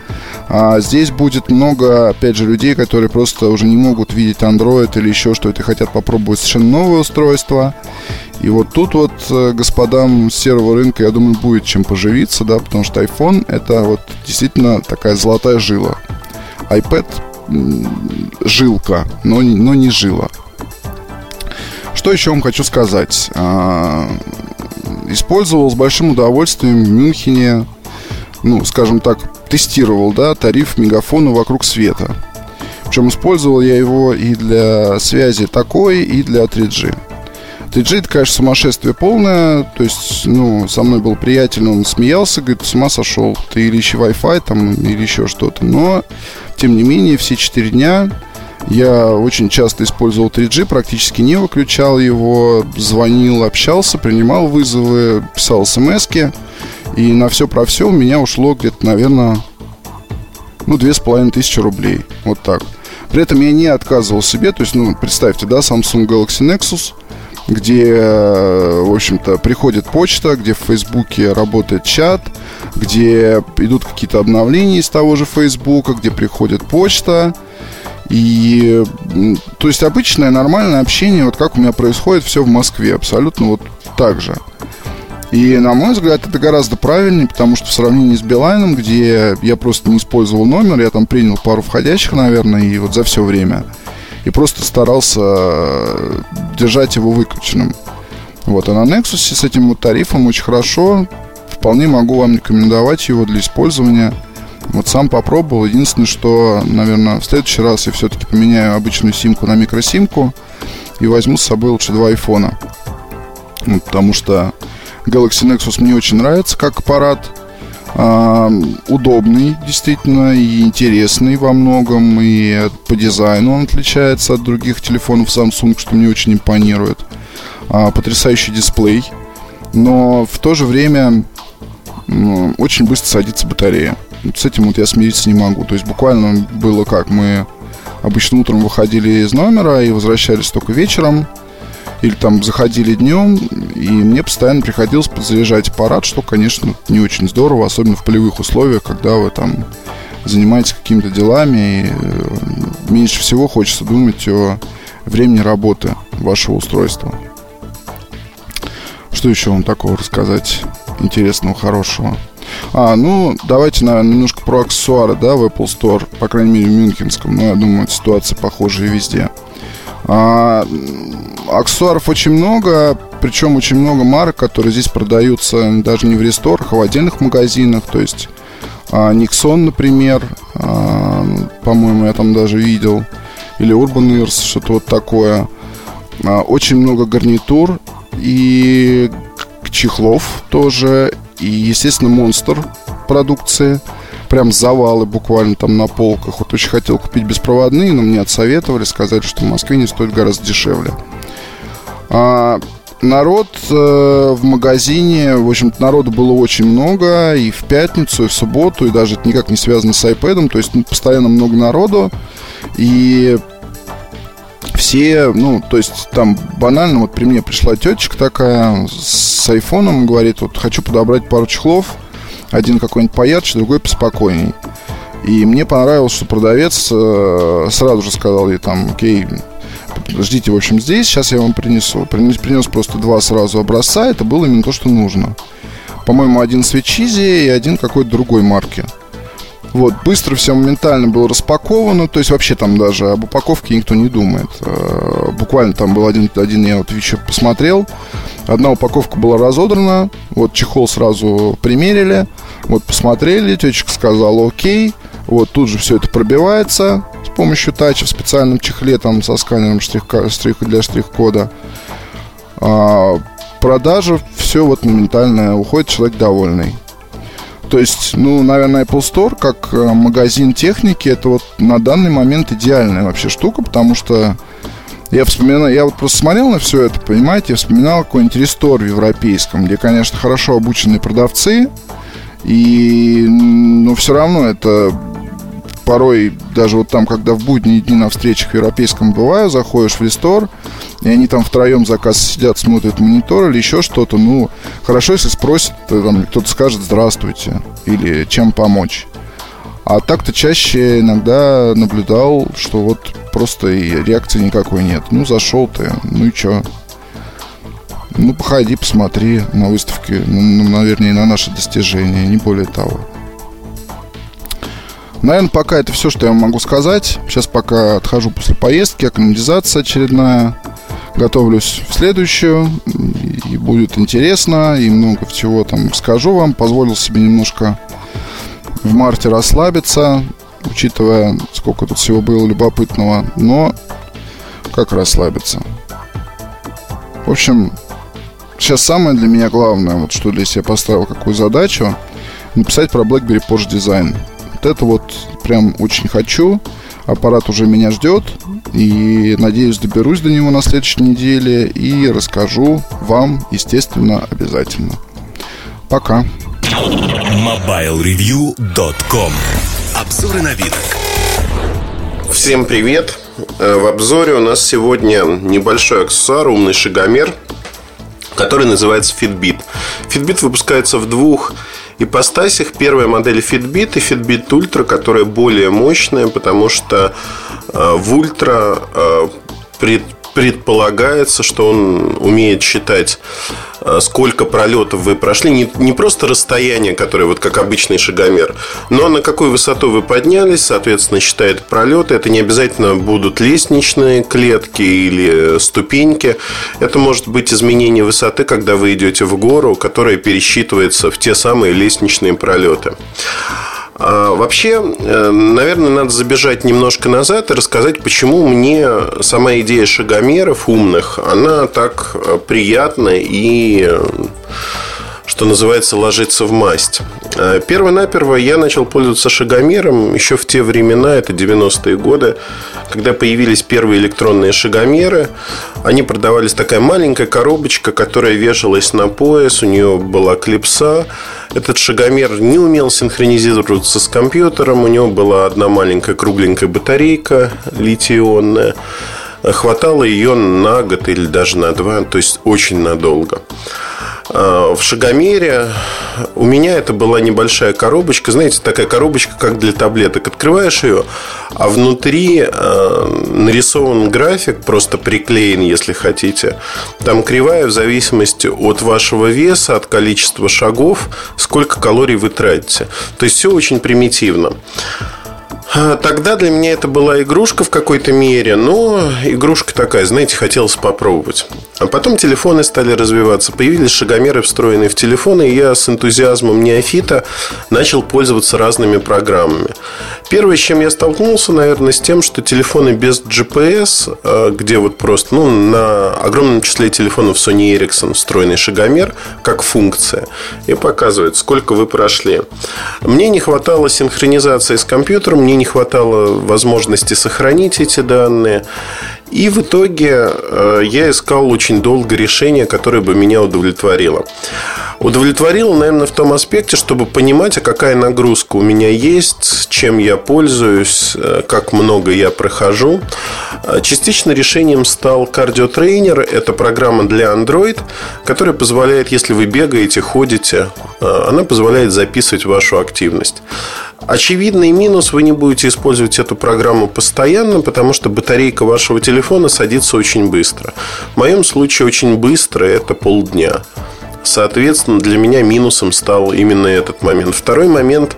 Speaker 4: А здесь будет много, опять же, людей, которые просто уже не могут видеть Android или еще что-то и хотят попробовать совершенно новое устройство. И вот тут вот э, господам серого рынка, я думаю, будет чем поживиться, да, потому что iPhone это вот действительно такая золотая жила. iPad жилка, но, но не жила. Что еще вам хочу сказать? А, использовал с большим удовольствием в Мюнхене, ну, скажем так, тестировал, да, тариф мегафона вокруг света. Причем использовал я его и для связи такой, и для 3G. 3G это, конечно, сумасшествие полное. То есть, ну, со мной был приятель, он смеялся, говорит, с ума сошел. Ты или ищи Wi-Fi там, или еще что-то. Но, тем не менее, все 4 дня я очень часто использовал 3G, практически не выключал его, звонил, общался, принимал вызовы, писал смс И на все про все у меня ушло где-то, наверное, ну, две с половиной тысячи рублей. Вот так. При этом я не отказывал себе, то есть, ну, представьте, да, Samsung Galaxy Nexus – где, э, в общем-то, приходит почта, где в Фейсбуке работает чат, где идут какие-то обновления из того же Фейсбука, где приходит почта. И, то есть, обычное нормальное общение, вот как у меня происходит все в Москве, абсолютно вот так же. И, на мой взгляд, это гораздо правильнее, потому что в сравнении с Билайном, где я просто не использовал номер, я там принял пару входящих, наверное, и вот за все время – и просто старался э, держать его выключенным. Вот, а на Nexus с этим вот тарифом очень хорошо. Вполне могу вам рекомендовать его для использования. Вот сам попробовал. Единственное, что, наверное, в следующий раз я все-таки поменяю обычную симку на микросимку и возьму с собой лучше два айфона. Вот, потому что Galaxy Nexus мне очень нравится как аппарат удобный, действительно, и интересный во многом, и по дизайну он отличается от других телефонов Samsung, что мне очень импонирует. А, потрясающий дисплей, но в то же время очень быстро садится батарея. С этим вот я смириться не могу. То есть буквально было как, мы обычно утром выходили из номера и возвращались только вечером, или там заходили днем, и мне постоянно приходилось подзаряжать аппарат, что, конечно, не очень здорово, особенно в полевых условиях, когда вы там занимаетесь какими-то делами, и э, меньше всего хочется думать о времени работы вашего устройства. Что еще вам такого рассказать интересного, хорошего? А, ну, давайте, наверное, немножко про аксессуары, да, в Apple Store, по крайней мере, в Мюнхенском. Но я думаю, ситуация похожая везде. А, аксессуаров очень много, причем очень много марок, которые здесь продаются даже не в ресторах, а в отдельных магазинах. То есть а, Nixon, например, а, по-моему, я там даже видел, или Urban Ears, что-то вот такое. А, очень много гарнитур и чехлов тоже, и, естественно, Monster продукции – прям завалы буквально там на полках. Вот очень хотел купить беспроводные, но мне отсоветовали, сказали, что в Москве не стоит гораздо дешевле. А, народ э, в магазине, в общем-то, народу было очень много, и в пятницу, и в субботу, и даже это никак не связано с iPad, то есть ну, постоянно много народу, и все, ну, то есть там банально, вот при мне пришла тетечка такая с айфоном, говорит, вот хочу подобрать пару чехлов, один какой-нибудь поярче, другой поспокойней. И мне понравилось, что продавец э, сразу же сказал ей там, окей, ждите, в общем, здесь, сейчас я вам принесу. Принес, принес просто два сразу образца, это было именно то, что нужно. По-моему, один свечизи и один какой-то другой марки. Вот, быстро все моментально было распаковано, то есть вообще там даже об упаковке никто не думает. Э, буквально там был один, один я вот еще посмотрел, одна упаковка была разодрана, вот чехол сразу примерили, вот посмотрели, тетечка сказала окей, вот тут же все это пробивается с помощью тача в специальном чехле там со сканером штрих, штрих для штрих-кода. А, продажа, все вот моментально уходит, человек довольный. То есть, ну, наверное, Apple Store как э, магазин техники, это вот на данный момент идеальная вообще штука, потому что я вспоминаю, я вот просто смотрел на все это, понимаете, я вспоминал какой-нибудь рестор в европейском, где, конечно, хорошо обученные продавцы, и, но все равно это порой даже вот там, когда в будние дни на встречах в европейском бываю, заходишь в рестор, и они там втроем заказ сидят, смотрят монитор или еще что-то, ну, хорошо, если спросят, там, кто-то скажет «здравствуйте» или «чем помочь». А так-то чаще иногда наблюдал, что вот просто и реакции никакой нет. Ну, зашел ты, ну и чё? Ну, походи, посмотри на выставке, ну, ну наверное, на наши достижения, не более того. Наверное, пока это все, что я могу сказать. Сейчас пока отхожу после поездки, акклиматизация очередная. Готовлюсь в следующую. И будет интересно, и много всего там расскажу вам. Позволил себе немножко в марте расслабиться, учитывая, сколько тут всего было любопытного. Но как расслабиться? В общем, сейчас самое для меня главное, вот что для себя поставил, какую задачу, написать про BlackBerry Porsche Design. Вот это вот прям очень хочу. Аппарат уже меня ждет. И надеюсь, доберусь до него на следующей неделе и расскажу вам, естественно, обязательно. Пока.
Speaker 1: MobileReview.com Обзоры на вид.
Speaker 3: Всем привет! Э, в обзоре у нас сегодня небольшой аксессуар, умный шагомер, который называется Fitbit. Fitbit выпускается в двух ипостасях. Первая модель Fitbit и Fitbit Ultra, которая более мощная, потому что э, в Ultra предполагается, что он умеет считать Э, сколько пролетов вы прошли, не, не просто расстояние, которое вот как обычный шагомер, но на какую высоту вы поднялись, соответственно, считает пролеты. Это не обязательно будут лестничные клетки или ступеньки. Это может быть изменение высоты, когда вы идете в гору, которая пересчитывается в те самые лестничные пролеты. А, вообще, э, наверное, надо забежать немножко назад и рассказать, почему мне сама идея шагомеров умных, она так э, приятна и что называется, ложиться в масть. Э, Перво-наперво я начал пользоваться шагомером еще в те времена, это 90-е годы, когда появились первые электронные шагомеры. Они продавались такая маленькая коробочка, которая вешалась на пояс, у нее была клипса. Этот шагомер не умел синхронизироваться с компьютером, у него была одна маленькая кругленькая батарейка литий-ионная. Хватало ее на год или даже на два, то есть очень надолго. А, в Шагомере у меня это была небольшая коробочка, знаете, такая коробочка, как для таблеток. Открываешь ее, а внутри э, нарисован график, просто приклеен, если хотите. Там кривая в зависимости от вашего веса, от количества шагов, сколько калорий вы тратите. То есть все очень примитивно. А, тогда для меня это была игрушка в какой-то мере, но игрушка такая, знаете, хотелось попробовать. А потом телефоны стали развиваться, появились шагомеры, встроенные в телефоны, и я с энтузиазмом неофита начал пользоваться разными программами. Первое, с чем я столкнулся, наверное, с тем, что телефоны без GPS, а, где вот просто, ну, на огромном числе телефонов Sony Ericsson встроенный шагомер, как функция, и показывает, сколько вы прошли. Мне не хватало синхронизации с компьютером, мне не хватало возможности сохранить эти данные. И в итоге э, я искал очень долго решение, которое бы меня удовлетворило. Удовлетворило, наверное, в том аспекте, чтобы понимать, а какая нагрузка у меня есть, чем я пользуюсь, э, как много я прохожу. Э, частично решением стал кардиотрейнер. Это программа для Android, которая позволяет, если вы бегаете, ходите, она позволяет записывать вашу активность. Очевидный минус, вы не будете использовать эту программу постоянно, потому что батарейка вашего телефона садится очень быстро. В моем случае очень быстро это полдня. Соответственно, для меня минусом стал именно этот момент. Второй момент,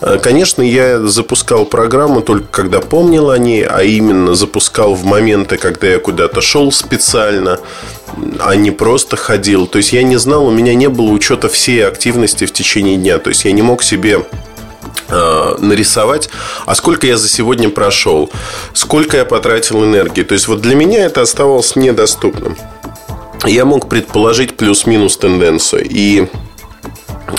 Speaker 3: э, конечно, я запускал программу только когда помнил о ней, а именно запускал в моменты, когда я куда-то шел специально, а не просто ходил. То есть я не знал, у меня не было учета всей активности в течение дня. То есть я не мог себе Э, нарисовать, а сколько я за сегодня прошел, сколько я потратил энергии. То есть вот для меня это оставалось недоступным. Я мог предположить плюс-минус тенденцию. И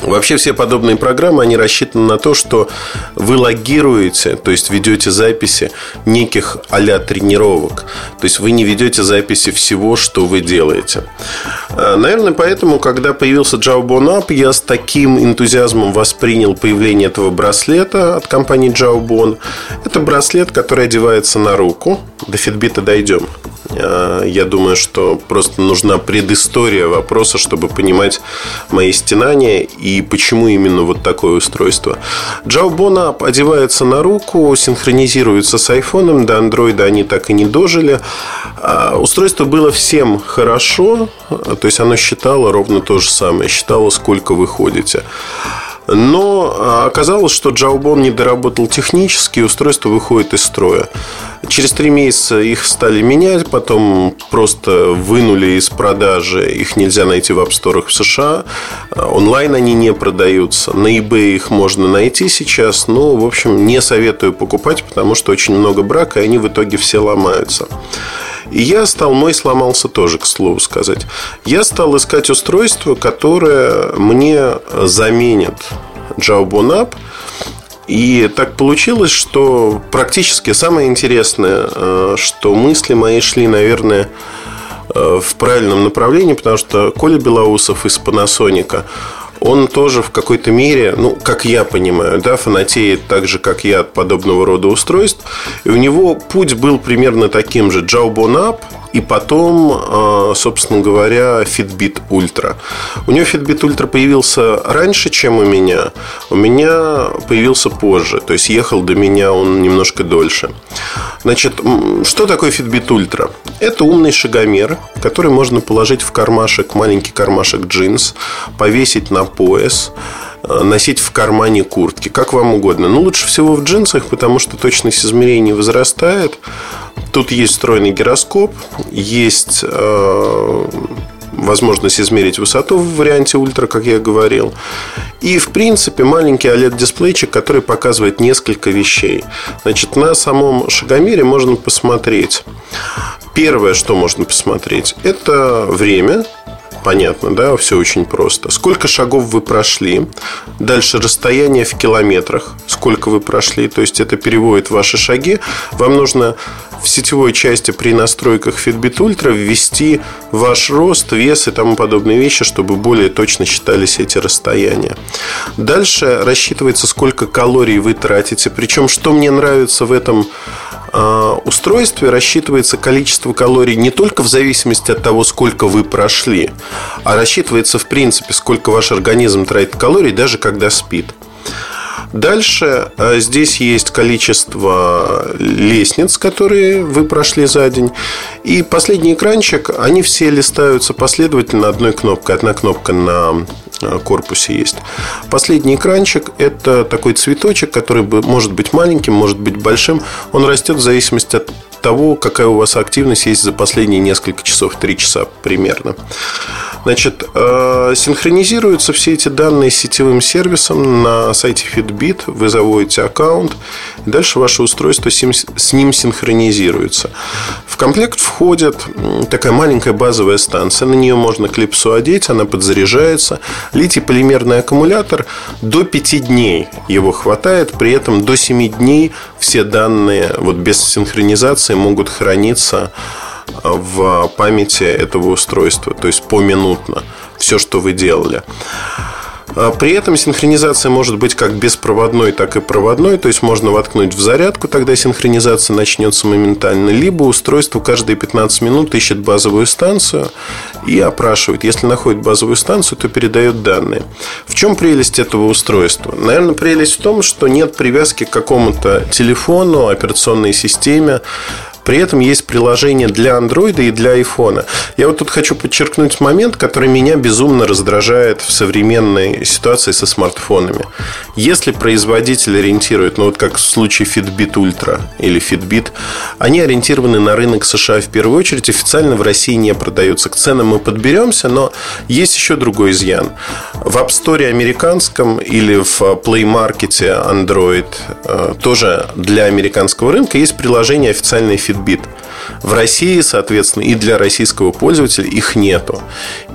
Speaker 3: Вообще все подобные программы, они рассчитаны на то, что вы логируете, то есть ведете записи неких а тренировок. То есть вы не ведете записи всего, что вы делаете. А, наверное, поэтому, когда появился Jawbone App, я с таким энтузиазмом воспринял появление этого браслета от компании Jawbone. Это браслет, который одевается на руку. До Fitbit дойдем. А, я думаю, что просто нужна предыстория вопроса, чтобы понимать мои стенания и почему именно вот такое устройство. Jawbone App одевается на руку, синхронизируется с iPhone, до Android они так и не дожили. А, устройство было всем хорошо, то есть оно считало ровно то же самое, считало, сколько вы ходите. Но а, оказалось, что Jawbone не доработал технически, устройство выходит из строя. Через три месяца их стали менять, потом просто вынули из продажи. Их нельзя найти в апсторах в США. Онлайн они не продаются. На eBay их можно найти сейчас. Но, в общем, не советую покупать, потому что очень много брака, и они в итоге все ломаются. И я стал, мой сломался тоже, к слову сказать. Я стал искать устройство, которое мне заменит Jawbone App – и так получилось, что практически самое интересное, э, что мысли мои шли, наверное, э, в правильном направлении, потому что Коля Белоусов из Panasonic, он тоже в какой-то мере, ну, как я понимаю, да, фанатеет так же, как я от подобного рода устройств. И у него путь был примерно таким же. Jawbone Up – и потом, а, собственно говоря, Fitbit Ultra. У него Fitbit Ultra появился раньше, чем у меня. У меня появился позже. То есть ехал до меня он немножко дольше. Значит, что такое Fitbit Ultra? Это умный шагомер, который можно положить в кармашек, маленький кармашек джинс, повесить на пояс а, носить в кармане куртки, как вам угодно. Но лучше всего в джинсах, потому что точность измерений возрастает. Тут есть встроенный гироскоп, есть э, возможность измерить высоту в варианте ультра, как я говорил. И, в принципе, маленький OLED-дисплейчик, который показывает несколько вещей. Значит, на самом шагомере можно посмотреть. Первое, что можно посмотреть, это время, понятно, да, все очень просто. Сколько шагов вы прошли, дальше расстояние в километрах, сколько вы прошли, то есть это переводит ваши шаги. Вам нужно в сетевой части при настройках Fitbit Ultra ввести ваш рост, вес и тому подобные вещи, чтобы более точно считались эти расстояния. Дальше рассчитывается, сколько калорий вы тратите. Причем, что мне нравится в этом устройстве рассчитывается количество калорий не только в зависимости от того, сколько вы прошли, а рассчитывается в принципе, сколько ваш организм тратит калорий, даже когда спит. Дальше а, здесь есть количество лестниц, которые вы прошли за день. И последний экранчик, они все листаются последовательно одной кнопкой. Одна кнопка на корпусе есть. Последний экранчик – это такой цветочек, который может быть маленьким, может быть большим. Он растет в зависимости от того, какая у вас активность есть за последние несколько часов, 3 часа примерно. Значит, э, синхронизируются все эти данные с сетевым сервисом на сайте Fitbit. Вы заводите аккаунт, и дальше ваше устройство с ним синхронизируется. В комплект входит такая маленькая базовая станция. На нее можно клипсу одеть, она подзаряжается. Литий-полимерный аккумулятор до 5 дней его хватает. При этом до 7 дней все данные вот без синхронизации могут храниться в памяти этого устройства, то есть поминутно все, что вы делали. А при этом синхронизация может быть как беспроводной, так и проводной. То есть можно воткнуть в зарядку, тогда синхронизация начнется моментально. Либо устройство каждые 15 минут ищет базовую станцию и опрашивает. Если находит базовую станцию, то передает данные. В чем прелесть этого устройства? Наверное, прелесть в том, что нет привязки к какому-то телефону, операционной системе. При этом есть приложение для Android и для iPhone. Я вот тут хочу подчеркнуть момент, который меня безумно раздражает в современной ситуации со смартфонами. Если производитель ориентирует, ну вот как в случае Fitbit Ultra или Fitbit, они ориентированы на рынок США в первую очередь, официально в России не продаются. К ценам мы подберемся, но есть еще другой изъян. В App Store американском или в Play Market Android э, тоже для американского рынка есть приложение официальной Fitbit Fitbit. В России, соответственно, и для российского пользователя их нету.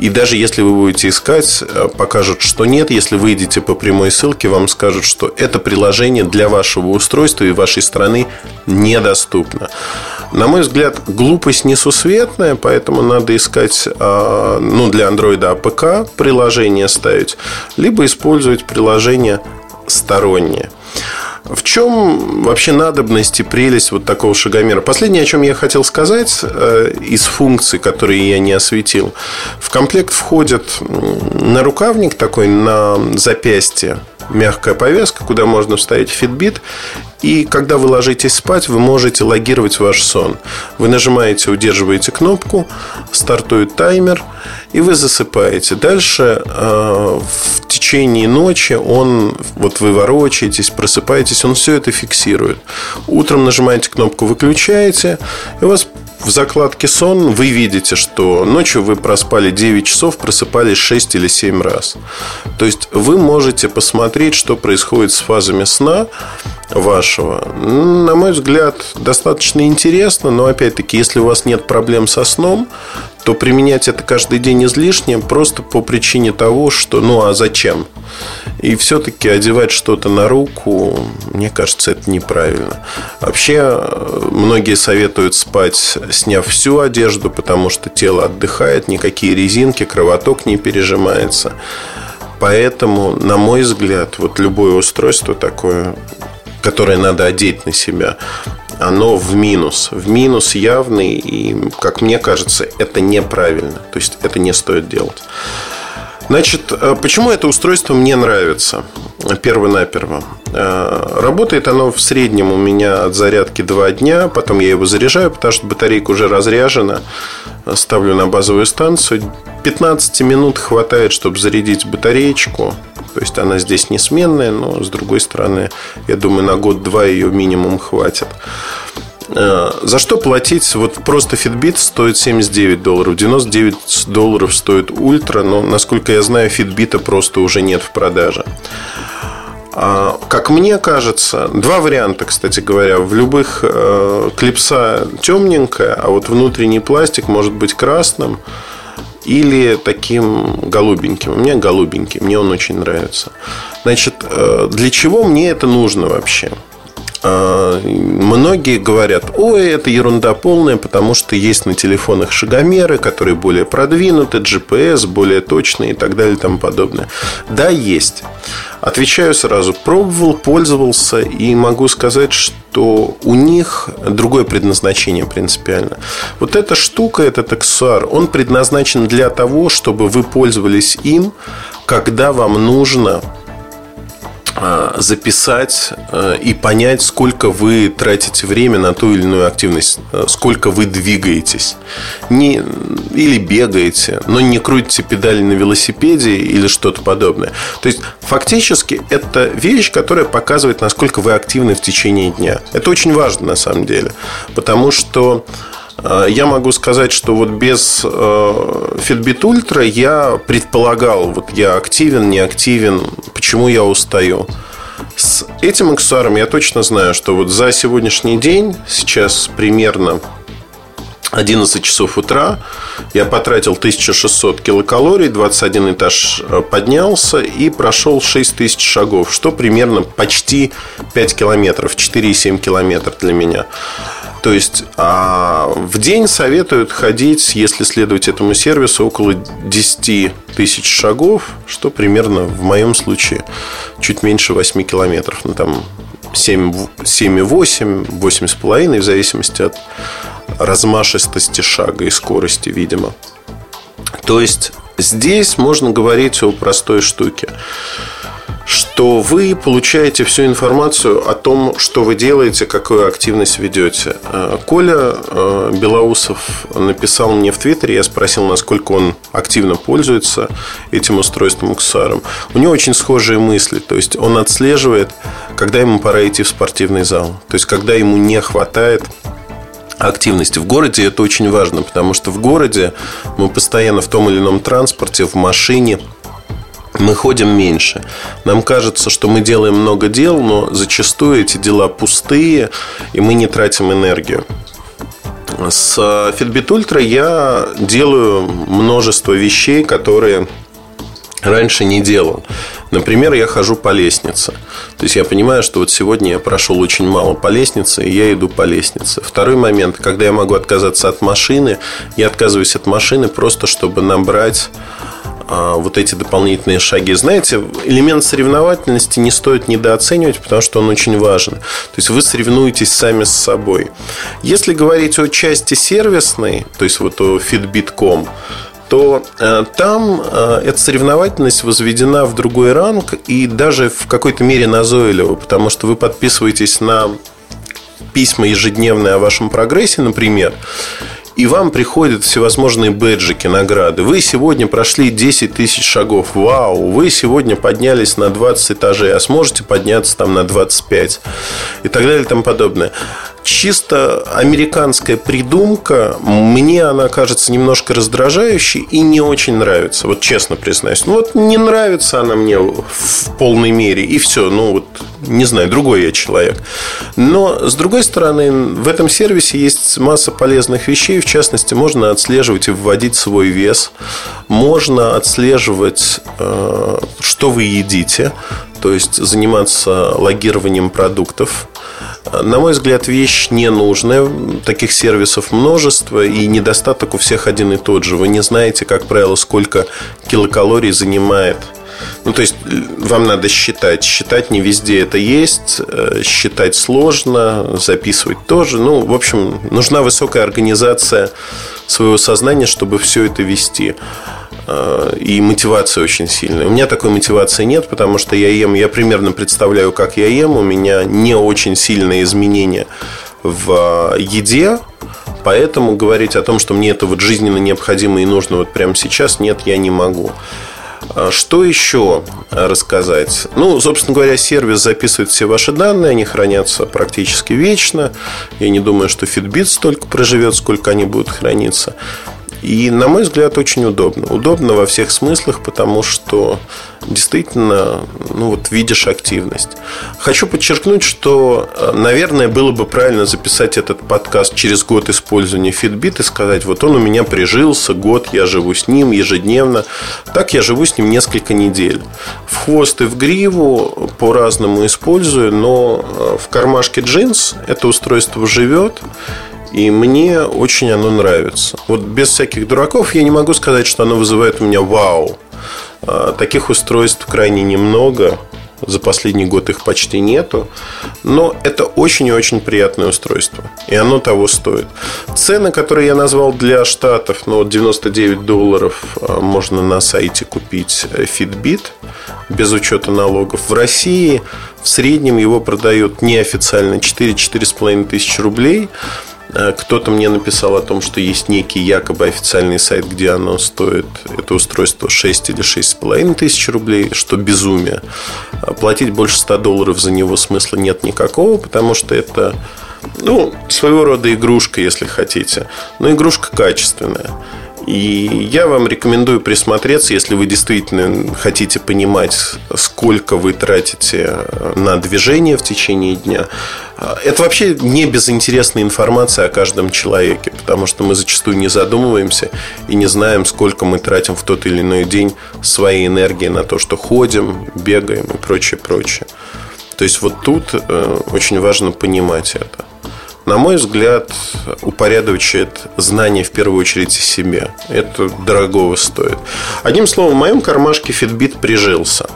Speaker 3: И даже если вы будете искать, э, покажут, что нет. Если выйдете по прямой ссылке, вам скажут, что это приложение для вашего устройства и вашей страны недоступно. На мой взгляд, глупость несусветная, поэтому надо искать а, ну, для Android APK приложение ставить, либо использовать приложение стороннее. В чем вообще надобность и прелесть вот такого шагомера? Последнее, о чем я хотел сказать э, из функций, которые я не осветил. В комплект входит нарукавник такой на запястье, мягкая повязка, куда можно вставить Fitbit. И когда вы ложитесь спать, вы можете логировать ваш сон. Вы нажимаете, удерживаете кнопку, стартует таймер, и вы засыпаете. Дальше э, в течение ночи он, вот вы ворочаетесь, просыпаетесь, он все это фиксирует. Утром нажимаете кнопку, выключаете, и у вас в закладке сон вы видите, что ночью вы проспали 9 часов, просыпались 6 или 7 раз. То есть вы можете посмотреть, что происходит с фазами сна вашего. На мой взгляд, достаточно интересно, но опять-таки, если у вас нет проблем со сном, то применять это каждый день излишне просто по причине того, что ну а зачем? И все-таки одевать что-то на руку, мне кажется, это неправильно. Вообще, э, многие советуют спать, сняв всю одежду, потому что тело отдыхает, никакие резинки, кровоток не пережимается. Поэтому, на мой взгляд, вот любое устройство такое, которое надо одеть на себя, оно в минус. В минус явный, и, как мне кажется, это неправильно. То есть, это не стоит делать. Значит, э, почему это устройство мне нравится? Перво-наперво. Э, работает оно в среднем у меня от зарядки 2 дня, потом я его заряжаю, потому что батарейка уже разряжена. Ставлю на базовую станцию. 15 минут хватает, чтобы зарядить батареечку. То есть она здесь не сменная, но с другой стороны, я думаю, на год-два ее минимум хватит. Э, за что платить? Вот просто Fitbit стоит 79 долларов, 99 долларов стоит Ультра, но, насколько я знаю, Fitbit просто уже нет в продаже. А, как мне кажется, два варианта, кстати говоря. В любых э, клипса темненькая, а вот внутренний пластик может быть красным или таким голубеньким. У меня голубенький, мне он очень нравится. Значит, э, для чего мне это нужно вообще? А, многие говорят, ой, это ерунда полная, потому что есть на телефонах шагомеры, которые более продвинуты, GPS более точные и так далее и тому подобное. Да, есть. Отвечаю сразу, пробовал, пользовался и могу сказать, что у них другое предназначение принципиально. Вот эта штука, этот аксессуар, он предназначен для того, чтобы вы пользовались им, когда вам нужно записать а, и понять, сколько вы тратите время на ту или иную активность, а, сколько вы двигаетесь. Не, или бегаете, но не крутите педали на велосипеде или что-то подобное. То есть, фактически, это вещь, которая показывает, насколько вы активны в течение дня. Это очень важно, на самом деле. Потому что Э, я могу сказать, что вот без э, Fitbit Ultra я предполагал, вот я активен, не активен, почему я устаю. С этим аксессуаром я точно знаю, что вот за сегодняшний день, сейчас примерно 11 часов утра, я потратил 1600 килокалорий, 21 этаж э, поднялся и прошел 6000 шагов, что примерно почти 5 километров, 4,7 километра для меня. То есть а в день советуют ходить, если следовать этому сервису, около 10 тысяч шагов, что примерно в моем случае чуть меньше 8 километров. Ну, там 7,8, 8,5, в зависимости от размашистости шага и скорости, видимо. То есть здесь можно говорить о простой штуке что вы получаете всю информацию о том, что вы делаете, какую активность ведете. Э, Коля э, Белоусов написал мне в Твиттере, я спросил, насколько он активно пользуется этим устройством Уксаром. У него очень схожие мысли, то есть он отслеживает, когда ему пора идти в спортивный зал, то есть когда ему не хватает активности. В городе это очень важно, потому что в городе мы постоянно в том или ином транспорте, в машине – мы ходим меньше. Нам кажется, что мы делаем много дел, но зачастую эти дела пустые, и мы не тратим энергию. С Fitbit Ultra я делаю множество вещей, которые раньше не делал. Например, я хожу по лестнице. То есть я понимаю, что вот сегодня я прошел очень мало по лестнице, и я иду по лестнице. Второй момент, когда я могу отказаться от машины, я отказываюсь от машины просто, чтобы набрать вот эти дополнительные шаги. Знаете, элемент соревновательности не стоит недооценивать, потому что он очень важен. То есть вы соревнуетесь сами с собой. Если говорить о части сервисной, то есть вот о Fitbit.com, то э, там э, эта соревновательность возведена в другой ранг и даже в какой-то мере назойливо, потому что вы подписываетесь на письма ежедневные о вашем прогрессе, например, и вам приходят всевозможные бэджики, награды. Вы сегодня прошли 10 тысяч шагов. Вау! Вы сегодня поднялись на 20 этажей, а сможете подняться там на 25. И так далее и тому подобное чисто американская придумка. Мне она кажется немножко раздражающей и не очень нравится. Вот честно признаюсь. Ну вот не нравится она мне в полной мере. И все. Ну вот не знаю, другой я человек. Но с другой стороны, в этом сервисе есть масса полезных вещей. В частности, можно отслеживать и вводить свой вес. Можно отслеживать, э, что вы едите. То есть заниматься логированием продуктов на мой взгляд, вещь ненужная. Таких сервисов множество, и недостаток у всех один и тот же. Вы не знаете, как правило, сколько килокалорий занимает ну, то есть, вам надо считать. Считать не везде это есть. Э, считать сложно, записывать тоже. Ну, в общем, нужна высокая организация своего сознания, чтобы все это вести. Э, и мотивация очень сильная. У меня такой мотивации нет, потому что я ем, я примерно представляю, как я ем. У меня не очень сильные изменения в еде, поэтому говорить о том, что мне это вот жизненно необходимо и нужно вот прямо сейчас, нет, я не могу. А что еще рассказать? Ну, собственно говоря, сервис записывает все ваши данные, они хранятся практически вечно. Я не думаю, что Fitbit столько проживет, сколько они будут храниться. И, на мой взгляд, очень удобно. Удобно во всех смыслах, потому что действительно ну, вот видишь активность. Хочу подчеркнуть, что, наверное, было бы правильно записать этот подкаст через год использования Fitbit и сказать, вот он у меня прижился, год я живу с ним ежедневно. Так я живу с ним несколько недель. В хвост и в гриву по-разному использую, но э, в кармашке джинс это устройство живет. И мне очень оно нравится. Вот без всяких дураков я не могу сказать, что оно вызывает у меня вау. А, таких устройств крайне немного. За последний год их почти нету. Но это очень и очень приятное устройство. И оно того стоит. Цены, которые я назвал для штатов, ну, 99 долларов а, можно на сайте купить э, Fitbit без учета налогов. В России в среднем его продают неофициально 4-4,5 тысячи рублей. Э, кто-то мне написал о том, что есть некий якобы официальный сайт, где оно стоит, это устройство 6 или 6,5 тысяч рублей, что безумие. А платить больше 100 долларов за него смысла нет никакого, потому что это ну, своего рода игрушка, если хотите. Но игрушка качественная. И я вам рекомендую присмотреться, если вы действительно хотите понимать, сколько вы тратите на движение в течение дня. Это вообще не безинтересная информация о каждом человеке, потому что мы зачастую не задумываемся и не знаем, сколько мы тратим в тот или иной день своей энергии на то, что ходим, бегаем и прочее, прочее. То есть вот тут э, очень важно понимать это на мой взгляд, упорядочит знание в первую очередь о себе. Это дорогого стоит. Одним словом, в моем кармашке Fitbit прижился.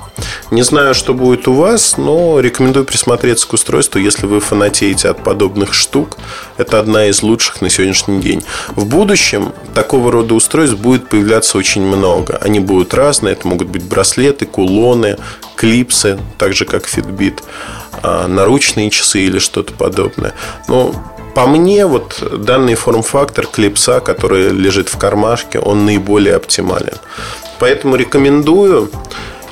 Speaker 3: Не знаю, что будет у вас, но рекомендую присмотреться к устройству, если вы фанатеете от подобных штук. Это одна из лучших на сегодняшний день. В будущем такого рода устройств будет появляться очень много. Они будут разные. Это могут быть браслеты, кулоны, клипсы, так же как Fitbit. А, наручные часы или что-то подобное. Но по мне, вот данный форм-фактор клипса, который лежит в кармашке, он наиболее оптимален. Поэтому рекомендую.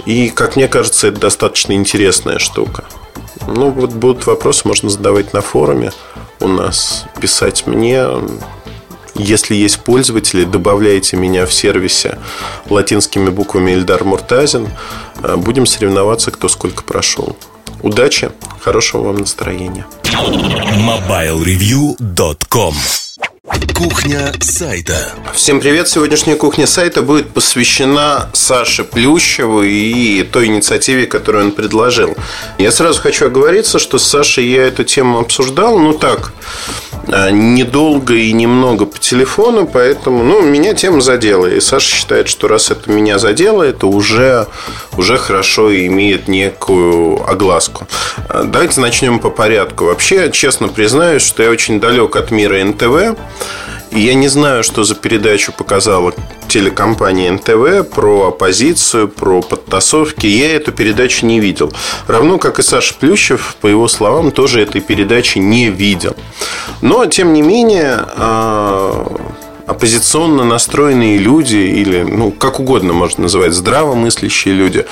Speaker 3: И, как мне кажется, это достаточно интересная штука. Ну, вот будут вопросы, можно задавать на форуме у нас, писать мне. Если есть пользователи, добавляйте меня в сервисе латинскими буквами Эльдар Муртазин. Будем соревноваться, кто сколько прошел. Удачи, хорошего вам настроения.
Speaker 1: MobileReview.com Кухня сайта.
Speaker 3: Всем привет! Сегодняшняя кухня сайта будет посвящена Саше Плющеву и той инициативе, которую он предложил. Я сразу хочу оговориться, что с Сашей я эту тему обсуждал, ну так, а, недолго и немного по телефону, поэтому, ну, меня тема задела. И Саша считает, что раз это меня задело, это уже, уже хорошо и имеет некую огласку. А, давайте начнем по порядку. Вообще, честно признаюсь, что я очень далек от мира НТВ. Я не знаю, что за передачу показала телекомпания НТВ про оппозицию, про подтасовки. Я эту передачу не видел. Равно как и Саша Плющев, по его словам, тоже этой передачи не видел. Но, тем не менее, а, оппозиционно настроенные люди или, ну, как угодно можно называть, здравомыслящие люди,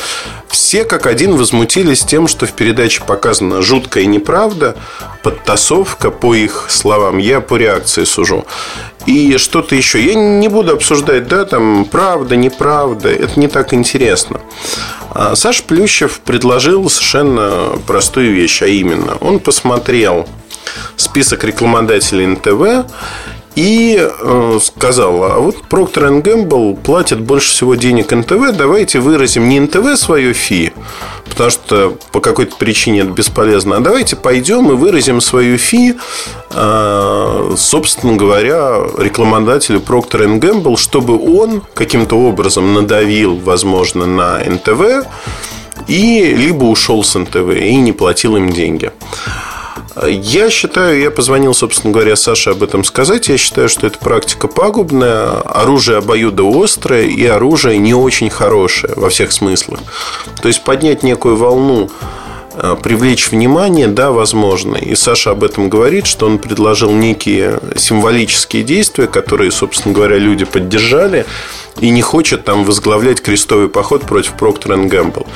Speaker 3: все как один возмутились тем, что в передаче показана жуткая неправда, подтасовка, по их словам, я по реакции сужу. И что-то еще. Я не буду обсуждать, да, там, правда, неправда. Это не так интересно. А Саш Плющев предложил совершенно простую вещь, а именно, он посмотрел список рекламодателей НТВ и э, сказал, а вот Procter Gamble платит больше всего денег НТВ, давайте выразим не НТВ свое фи, потому что по какой-то причине это бесполезно, а давайте пойдем и выразим свою фи, э, собственно говоря, рекламодателю Procter Gamble, чтобы он каким-то образом надавил, возможно, на НТВ и либо ушел с НТВ и не платил им деньги. Я считаю, я позвонил, собственно говоря, Саше об этом сказать. Я считаю, что эта практика пагубная, оружие обоюдоострое и оружие не очень хорошее во всех смыслах. То есть поднять некую волну привлечь внимание, да, возможно. И Саша об этом говорит, что он предложил некие символические действия, которые, собственно говоря, люди поддержали и не хочет там возглавлять крестовый поход против Procter Gamble.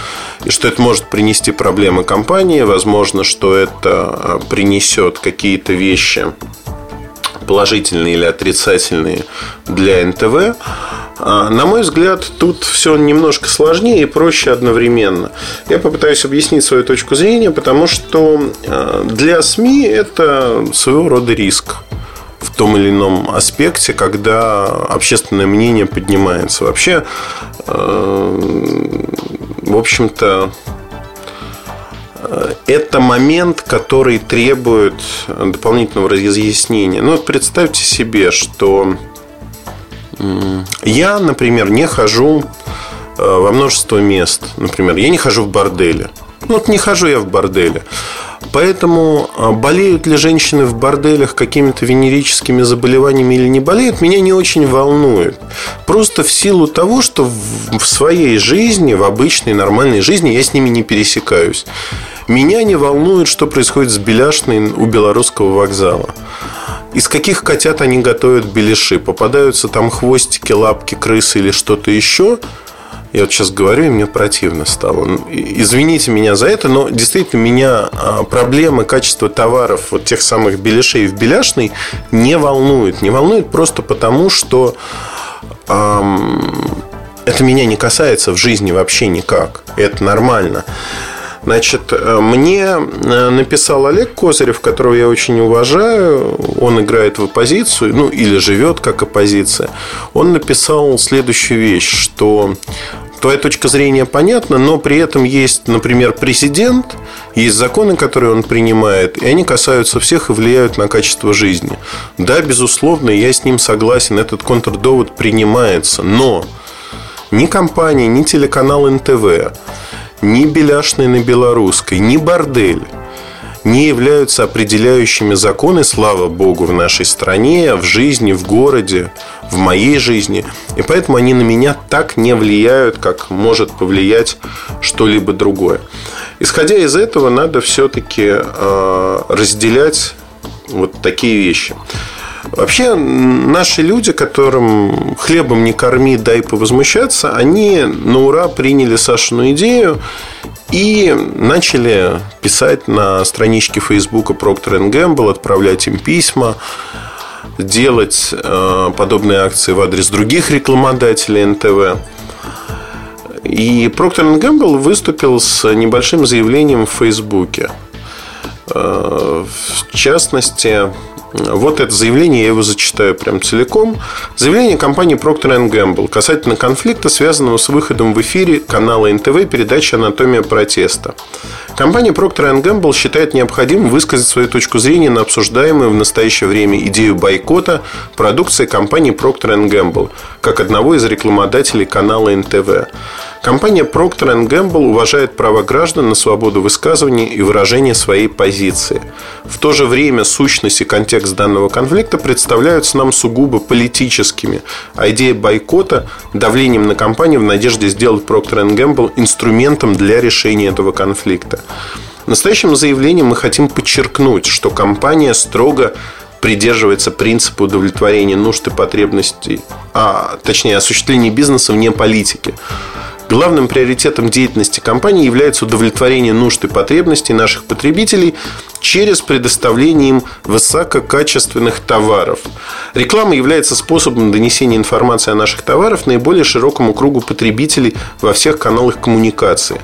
Speaker 3: И что это может принести проблемы компании, возможно, что это а, принесет какие-то вещи положительные или отрицательные для НТВ. А, на мой взгляд, тут все немножко сложнее и проще одновременно. Я попытаюсь объяснить свою точку зрения, потому что а, для СМИ это своего рода риск в том или ином аспекте, когда общественное мнение поднимается. Вообще, э, в общем-то, это момент, который требует дополнительного разъяснения. Ну, вот представьте себе, что я, например, не хожу э, во множество мест. Например, я не хожу в борделе. Ну, вот не хожу я в борделе. Поэтому а, болеют ли женщины в борделях какими-то венерическими заболеваниями или не болеют, меня не очень волнует. Просто в силу того, что в своей жизни, в обычной нормальной жизни я с ними не пересекаюсь. Меня не волнует, что происходит с беляшной у белорусского вокзала. Из каких котят они готовят беляши? Попадаются там хвостики, лапки, крысы или что-то еще – я вот сейчас говорю, и мне противно стало. Извините меня за это, но действительно меня а, проблемы качества товаров, вот тех самых беляшей в беляшной, не волнует. Не волнует просто потому, что эм, это меня не касается в жизни вообще никак. Это нормально. Значит, э, мне э, написал Олег Козырев, которого я очень уважаю. Он играет в оппозицию, ну, или живет как оппозиция. Он написал следующую вещь, что твоя точка зрения понятна, но при этом есть, например, президент, есть законы, которые он принимает, и они касаются всех и влияют на качество жизни. Да, безусловно, я с ним согласен, этот контрдовод принимается, но ни компания, ни телеканал НТВ ни Беляшный на Белорусской, ни Бордель не являются определяющими законы, слава богу, в нашей стране, в жизни, в городе, в моей жизни. И поэтому они на меня так не влияют, как может повлиять что-либо другое. Исходя из этого, надо все-таки э, разделять вот такие вещи. Вообще, наши люди, которым хлебом не корми, дай повозмущаться, они на ура приняли Сашину идею и начали писать на страничке Фейсбука Procter Gamble, отправлять им письма, делать э, подобные акции в адрес других рекламодателей НТВ. И Procter Gamble выступил с небольшим заявлением в Фейсбуке. Э, в частности, Вот это заявление, я его зачитаю прям целиком. Заявление компании Procter Gamble касательно конфликта, связанного с выходом в эфире канала НТВ передачи «Анатомия протеста». Компания Procter Gamble считает необходимым высказать свою точку зрения на обсуждаемую в настоящее время идею бойкота продукции компании Procter Gamble как одного из рекламодателей канала НТВ. Компания Procter Gamble уважает право граждан на свободу высказывания и выражения своей позиции. В то же время сущность и контекст данного конфликта представляются нам сугубо политическими, а идея бойкота – давлением на компанию в надежде сделать Procter Gamble инструментом для решения этого конфликта. Настоящим заявлением мы хотим подчеркнуть, что компания строго придерживается принципа удовлетворения нужд и потребностей, а точнее осуществления бизнеса вне политики. Главным приоритетом деятельности компании является удовлетворение нужд и потребностей наших потребителей через предоставление им высококачественных товаров. Реклама является способом донесения информации о наших товарах наиболее широкому кругу потребителей во всех каналах коммуникации.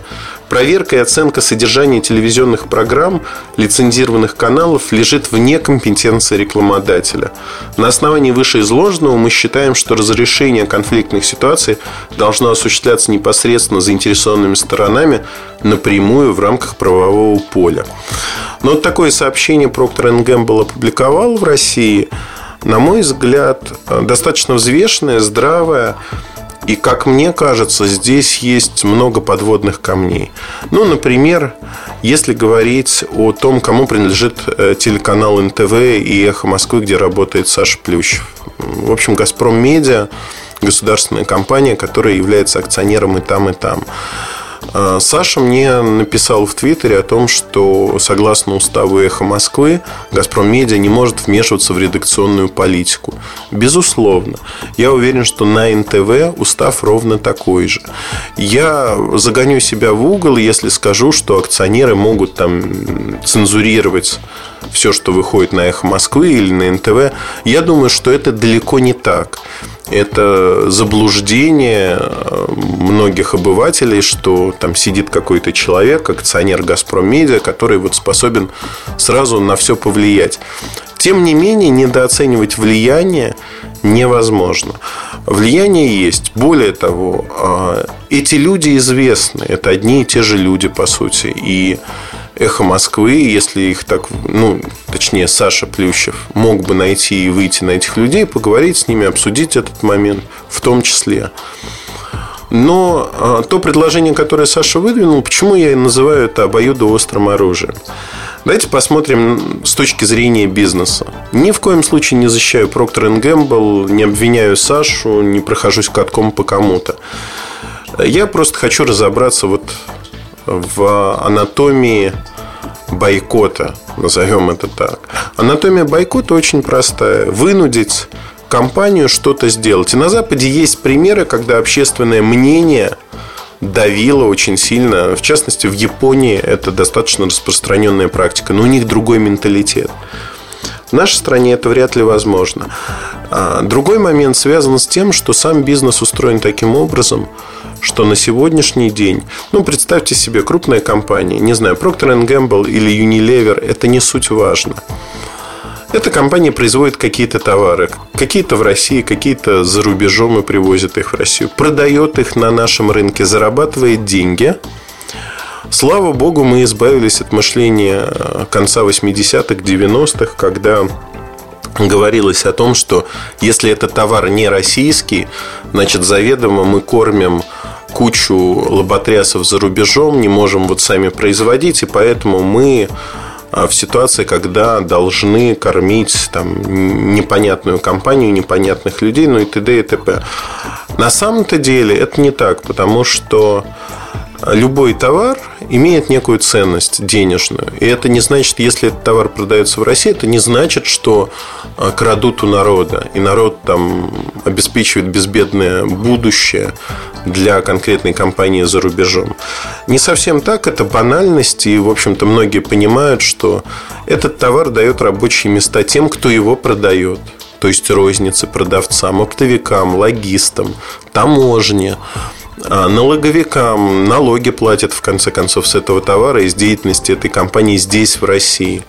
Speaker 3: Проверка и оценка содержания телевизионных программ лицензированных каналов лежит вне компетенции рекламодателя. На основании вышеизложенного мы считаем, что разрешение конфликтных ситуаций должно осуществляться непосредственно заинтересованными сторонами напрямую в рамках правового поля. Но вот такое сообщение Procter Gamble опубликовал в России, на мой взгляд, достаточно взвешенное, здравое, и, как мне кажется, здесь есть много подводных камней. Ну, например, если говорить о том, кому принадлежит э, телеканал НТВ и «Эхо Москвы», где работает Саша Плющев. В общем, «Газпром Медиа» государственная компания, которая является акционером и там, и там. А, Саша мне написал в Твиттере о том, что согласно уставу «Эхо Москвы» «Газпром Медиа» не может вмешиваться в редакционную политику. Безусловно. Я уверен, что на НТВ устав ровно такой же. Я загоню себя в угол, если скажу, что акционеры могут там цензурировать все, что выходит на «Эхо Москвы» или на НТВ. Я думаю, что это далеко не так это заблуждение э, многих обывателей, что там сидит какой-то человек, акционер «Газпром Медиа», который вот способен сразу на все повлиять. Тем не менее, недооценивать влияние невозможно. Влияние есть. Более того, э, эти люди известны. Это одни и те же люди, по сути. И «Эхо Москвы», если их так, ну, точнее, Саша Плющев мог бы найти и выйти на этих людей, поговорить с ними, обсудить этот момент в том числе. Но а, то предложение, которое Саша выдвинул, почему я называю это обоюдоострым оружием? Давайте посмотрим с точки зрения бизнеса. Ни в коем случае не защищаю Procter Gamble, не обвиняю Сашу, не прохожусь катком по кому-то. Я просто хочу разобраться вот в анатомии бойкота, назовем это так. Анатомия бойкота очень простая. Вынудить компанию что-то сделать. И на Западе есть примеры, когда общественное мнение давило очень сильно. В частности, в Японии это достаточно распространенная практика, но у них другой менталитет. В нашей стране это вряд ли возможно. А другой момент связан с тем, что сам бизнес устроен таким образом, что на сегодняшний день, ну, представьте себе, крупная компания, не знаю, Procter Gamble или Unilever, это не суть важно. Эта компания производит какие-то товары, какие-то в России, какие-то за рубежом и привозит их в Россию, продает их на нашем рынке, зарабатывает деньги. Слава богу, мы избавились от мышления конца 80-х, 90-х, когда говорилось о том, что если этот товар не российский, значит, заведомо мы кормим кучу лоботрясов за рубежом, не можем вот сами производить, и поэтому мы а, в ситуации, когда должны кормить там, непонятную компанию, непонятных людей, ну и т.д. и т.п. На самом-то деле это не так, потому что любой товар имеет некую ценность денежную. И это не значит, если этот товар продается в России, это не значит, что а, крадут у народа. И народ там обеспечивает безбедное будущее для конкретной компании за рубежом. Не совсем так, это банальность. И, в общем-то, многие понимают, что этот товар дает рабочие места тем, кто его продает то есть рознице, продавцам, оптовикам, логистам, таможне, а налоговикам налоги платят, в конце концов, с этого товара из деятельности этой компании здесь, в России.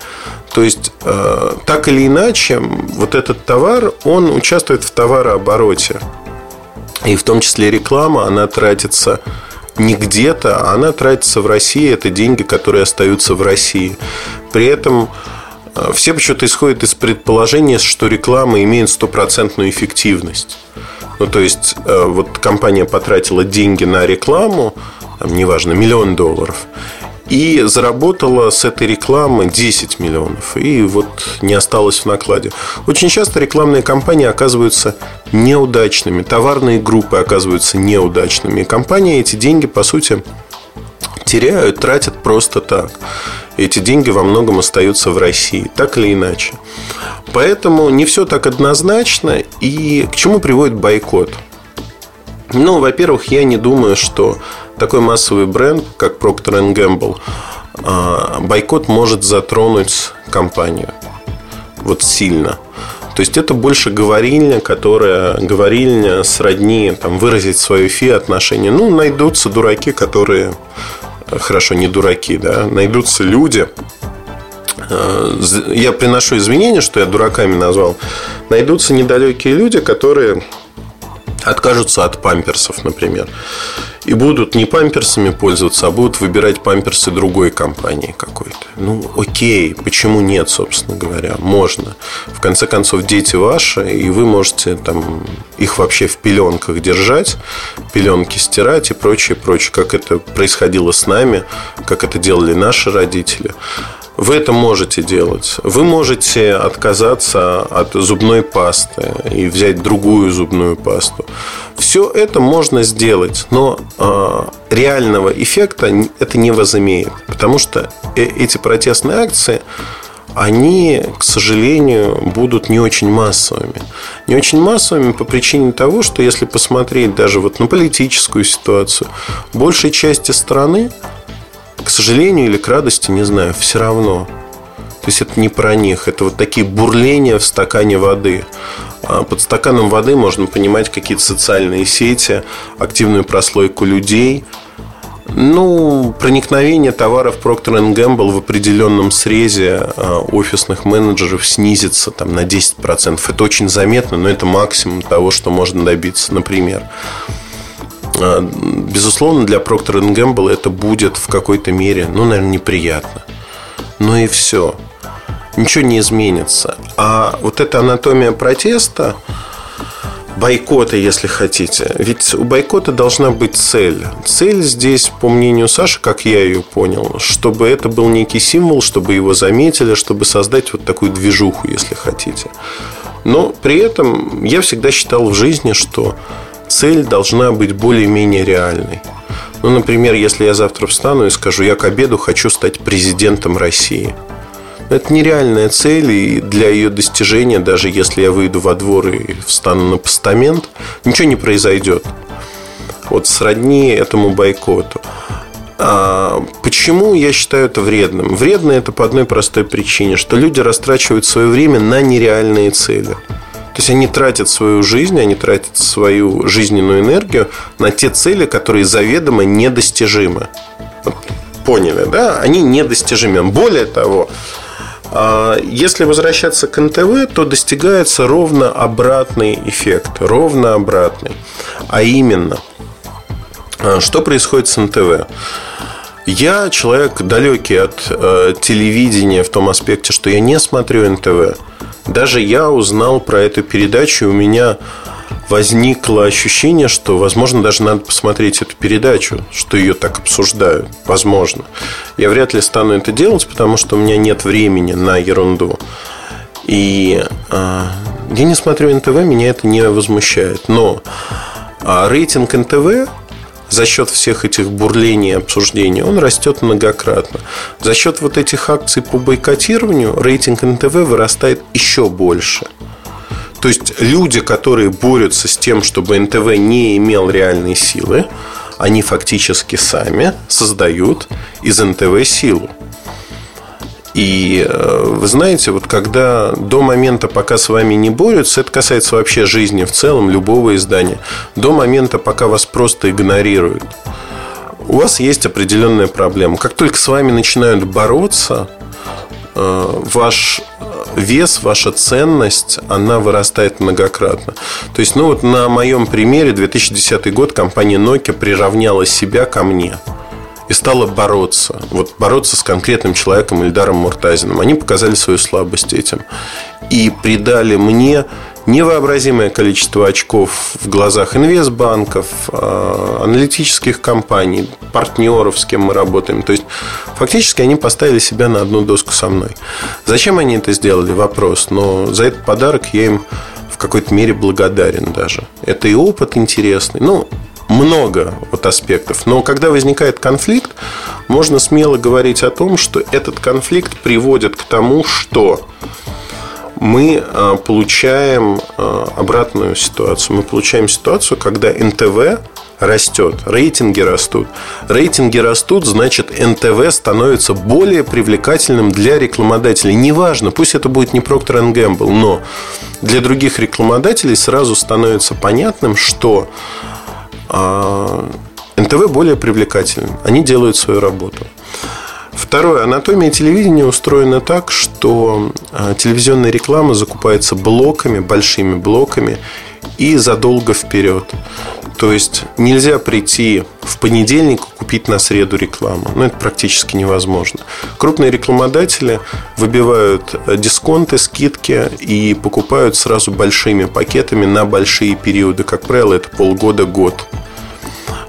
Speaker 3: То есть, э, так или иначе, вот этот товар, он участвует в товарообороте. И в том числе реклама, она тратится не где-то, а она тратится в России. Это деньги, которые остаются в России. При этом э, все почему-то исходят из предположения, что реклама имеет стопроцентную эффективность. Ну, то есть, э, вот компания потратила деньги на рекламу, там, неважно, миллион долларов, и заработала с этой рекламы 10 миллионов. И вот не осталось в накладе. Очень часто рекламные кампании оказываются неудачными. Товарные группы оказываются неудачными. И компании эти деньги, по сути, теряют, тратят просто так. Эти деньги во многом остаются в России, так или иначе. Поэтому не все так однозначно. И к чему приводит бойкот? Ну, во-первых, я не думаю, что такой массовый бренд, как Procter Gamble, а, бойкот может затронуть компанию. Вот сильно. То есть это больше говорильня, которая говорильня сродни там, выразить свое фи отношение. Ну, найдутся дураки, которые хорошо, не дураки, да, найдутся люди, э, я приношу извинения, что я дураками назвал, найдутся недалекие люди, которые откажутся от памперсов, например и будут не памперсами пользоваться, а будут выбирать памперсы другой компании какой-то. Ну, окей, почему нет, собственно говоря? Можно. В конце концов, дети ваши, и вы можете там их вообще в пеленках держать, пеленки стирать и прочее, прочее, как это происходило с нами, как это делали наши родители. Вы это можете делать. Вы можете отказаться от зубной пасты и взять другую зубную пасту. Все это можно сделать, но э, реального эффекта это не возымеет, потому что э, эти протестные акции они, к сожалению, будут не очень массовыми. Не очень массовыми по причине того, что если посмотреть даже вот на политическую ситуацию, большей части страны к сожалению или к радости, не знаю, все равно. То есть это не про них, это вот такие бурления в стакане воды. А под стаканом воды можно понимать какие-то социальные сети, активную прослойку людей, ну, проникновение товаров Procter Gamble в определенном срезе а, офисных менеджеров снизится там, на 10%. Это очень заметно, но это максимум того, что можно добиться, например. А, безусловно, для Procter Gamble это будет в какой-то мере, ну, наверное, неприятно. Но и все. Ничего не изменится. А вот эта анатомия протеста, бойкота, если хотите. Ведь у бойкота должна быть цель. Цель здесь, по мнению Саши, как я ее понял, чтобы это был некий символ, чтобы его заметили, чтобы создать вот такую движуху, если хотите. Но при этом я всегда считал в жизни, что цель должна быть более-менее реальной. Ну, например, если я завтра встану и скажу, я к обеду хочу стать президентом России. Это нереальная цель, и для ее достижения, даже если я выйду во двор и встану на постамент, ничего не произойдет. Вот сродни этому бойкоту. А почему я считаю это вредным? Вредно это по одной простой причине, что люди растрачивают свое время на нереальные цели. То есть они тратят свою жизнь, они тратят свою жизненную энергию на те цели, которые заведомо недостижимы. Поняли, да? Они недостижимы. Более того, а, если возвращаться к НТВ, то достигается ровно обратный эффект. Ровно обратный. А именно, а, что происходит с НТВ? Я человек далекий от э, телевидения в том аспекте, что я не смотрю НТВ. Даже я узнал про эту передачу, у меня возникло ощущение, что, возможно, даже надо посмотреть эту передачу, что ее так обсуждают. Возможно. Я вряд ли стану это делать, потому что у меня нет времени на ерунду. И э, я не смотрю НТВ, меня это не возмущает. Но э, рейтинг НТВ за счет всех этих бурлений и обсуждений, он растет многократно. За счет вот этих акций по бойкотированию рейтинг НТВ вырастает еще больше. То есть люди, которые борются с тем, чтобы НТВ не имел реальной силы, они фактически сами создают из НТВ силу. И э, вы знаете, вот когда до момента, пока с вами не борются, это касается вообще жизни в целом, любого издания, до момента, пока вас просто игнорируют, у вас есть определенная проблема. Как только с вами начинают бороться, э, ваш вес, ваша ценность, она вырастает многократно. То есть, ну вот на моем примере 2010 год компания Nokia приравняла себя ко мне и стала бороться. Вот бороться с конкретным человеком Ильдаром Муртазиным. Они показали свою слабость этим. И придали мне невообразимое количество очков в глазах инвестбанков, а, аналитических компаний, партнеров, с кем мы работаем. То есть, фактически они поставили себя на одну доску со мной. Зачем они это сделали? Вопрос. Но за этот подарок я им в какой-то мере благодарен даже. Это и опыт интересный. Ну, много вот аспектов. Но когда возникает конфликт, можно смело говорить о том, что этот конфликт приводит к тому, что мы а, получаем а, обратную ситуацию. Мы получаем ситуацию, когда НТВ растет, рейтинги растут. Рейтинги растут, значит, НТВ становится более привлекательным для рекламодателей. Неважно, пусть это будет не Procter Gamble, но для других рекламодателей сразу становится понятным, что НТВ более привлекательным. Они делают свою работу. Второе. Анатомия телевидения устроена так, что а, телевизионная реклама закупается блоками, большими блоками и задолго вперед. То есть нельзя прийти в понедельник и купить на среду рекламу. Ну, это практически невозможно. Крупные рекламодатели выбивают э, дисконты, скидки и покупают сразу большими пакетами на большие периоды. Как правило, это полгода-год.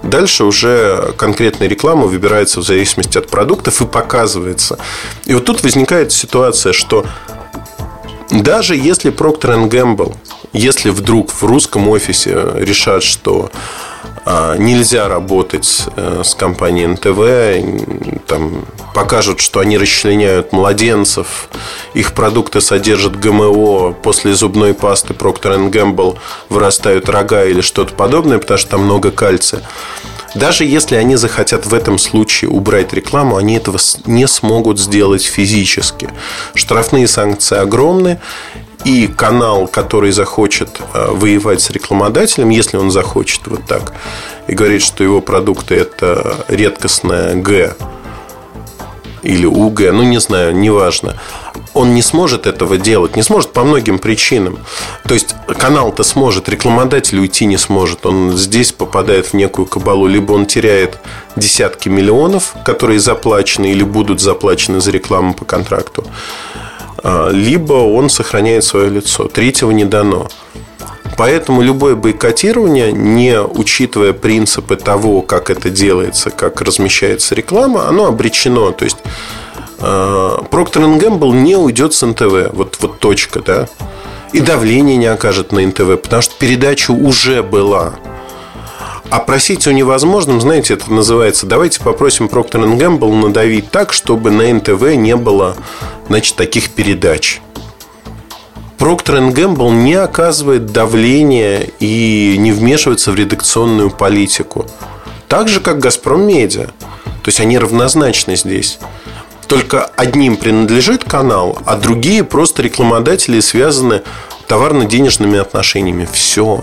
Speaker 3: Дальше уже конкретная реклама выбирается в зависимости от продуктов и показывается. И вот тут возникает ситуация, что даже если Procter Gamble, если вдруг в русском офисе решат, что нельзя работать э, с компанией НТВ, там покажут, что они расчленяют младенцев, их продукты содержат ГМО, после зубной пасты Procter Gamble вырастают рога или что-то подобное, потому что там много кальция. Даже если они захотят в этом случае убрать рекламу, они этого не смогут сделать физически. Штрафные санкции огромны, и канал, который захочет э, воевать с рекламодателем, если он захочет вот так, и говорит, что его продукты это редкостная Г или УГ, ну не знаю, неважно. Он не сможет этого делать, не сможет по многим причинам. То есть канал-то сможет, рекламодатель уйти не сможет. Он здесь попадает в некую кабалу. Либо он теряет десятки миллионов, которые заплачены или будут заплачены за рекламу по контракту либо он сохраняет свое лицо. Третьего не дано. Поэтому любое бойкотирование, не учитывая принципы того, как это делается, как размещается реклама, оно обречено. То есть Procter Gamble не уйдет с НТВ. Вот, вот точка, да. И давление не окажет на НТВ, потому что передача уже была. А просить о невозможном, знаете, это называется Давайте попросим Procter Gamble надавить так, чтобы на НТВ не было значит, таких передач Procter Gamble не оказывает давления и не вмешивается в редакционную политику. Так же, как «Газпром Медиа». То есть, они равнозначны здесь. Только одним принадлежит канал, а другие просто рекламодатели связаны товарно-денежными отношениями. Все.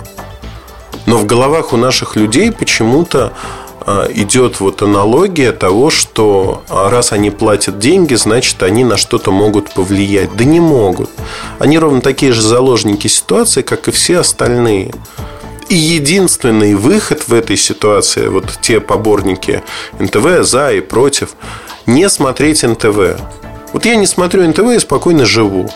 Speaker 3: Но в головах у наших людей почему-то а, идет вот аналогия того, что а, раз они платят деньги, значит, они на что-то могут повлиять. Да не могут. Они ровно такие же заложники ситуации, как и все остальные. И единственный выход в этой ситуации, вот те поборники НТВ за и против, не смотреть НТВ. Вот я не смотрю НТВ и спокойно живу.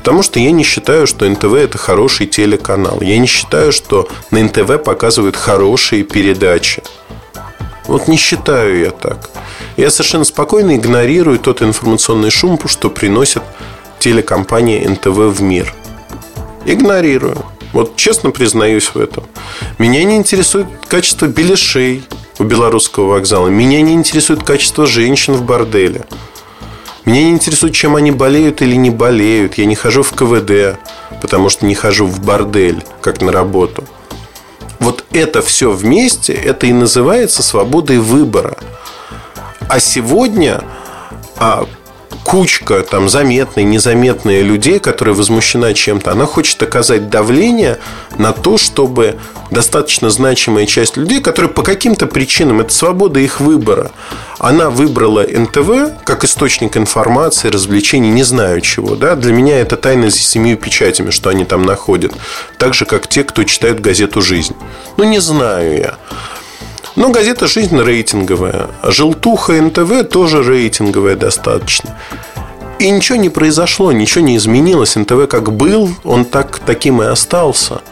Speaker 3: Потому что я не считаю, что НТВ это хороший телеканал. Я не считаю, что на НТВ показывают хорошие передачи. Вот не считаю я так. Я совершенно спокойно игнорирую тот информационный шум, что приносит телекомпания НТВ в мир. Игнорирую. Вот честно признаюсь в этом. Меня не интересует качество беляшей у белорусского вокзала. Меня не интересует качество женщин в борделе. Меня не интересует, чем они болеют или не болеют. Я не хожу в КВД, потому что не хожу в бордель, как на работу. Вот это все вместе, это и называется свободой выбора. А сегодня а, кучка там заметные, незаметные людей, которые возмущена чем-то, она хочет оказать давление на то, чтобы достаточно значимая часть людей, которые по каким-то причинам, это свобода их выбора, она выбрала НТВ как источник информации, развлечений, не знаю чего. Да? Для меня это тайна за семью печатями, что они там находят. Так же, как те, кто читают газету «Жизнь». Ну, не знаю я. Но газета «Жизнь» рейтинговая. Желтуха НТВ тоже рейтинговая достаточно. И ничего не произошло, ничего не изменилось. НТВ как был, он так таким и остался.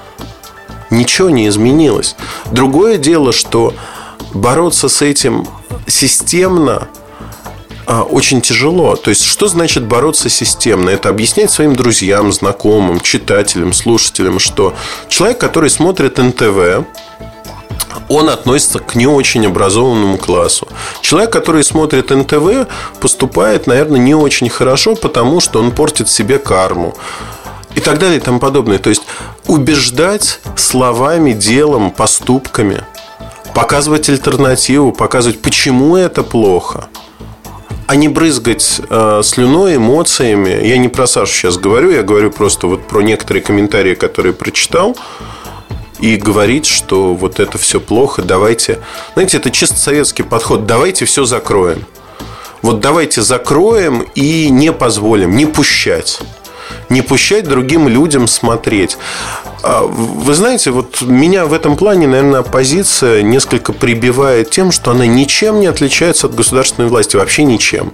Speaker 3: Ничего не изменилось. Другое дело, что бороться с этим системно а, очень тяжело. То есть, что значит бороться системно? Это объяснять своим друзьям, знакомым, читателям, слушателям, что человек, который смотрит НТВ, он относится к не очень образованному классу. Человек, который смотрит НТВ, поступает, наверное, не очень хорошо, потому что он портит себе карму. И так далее и тому подобное. То есть убеждать словами, делом, поступками, показывать альтернативу, показывать, почему это плохо а не брызгать э, слюной, эмоциями. Я не про Сашу сейчас говорю, я говорю просто вот про некоторые комментарии, которые прочитал и говорить, что вот это все плохо, давайте... Знаете, это чисто советский подход. Давайте все закроем. Вот давайте закроем и не позволим, не пущать. Не пущать другим людям смотреть. А, вы знаете, вот меня в этом плане, наверное, оппозиция несколько прибивает тем, что она ничем не отличается от государственной власти, вообще ничем.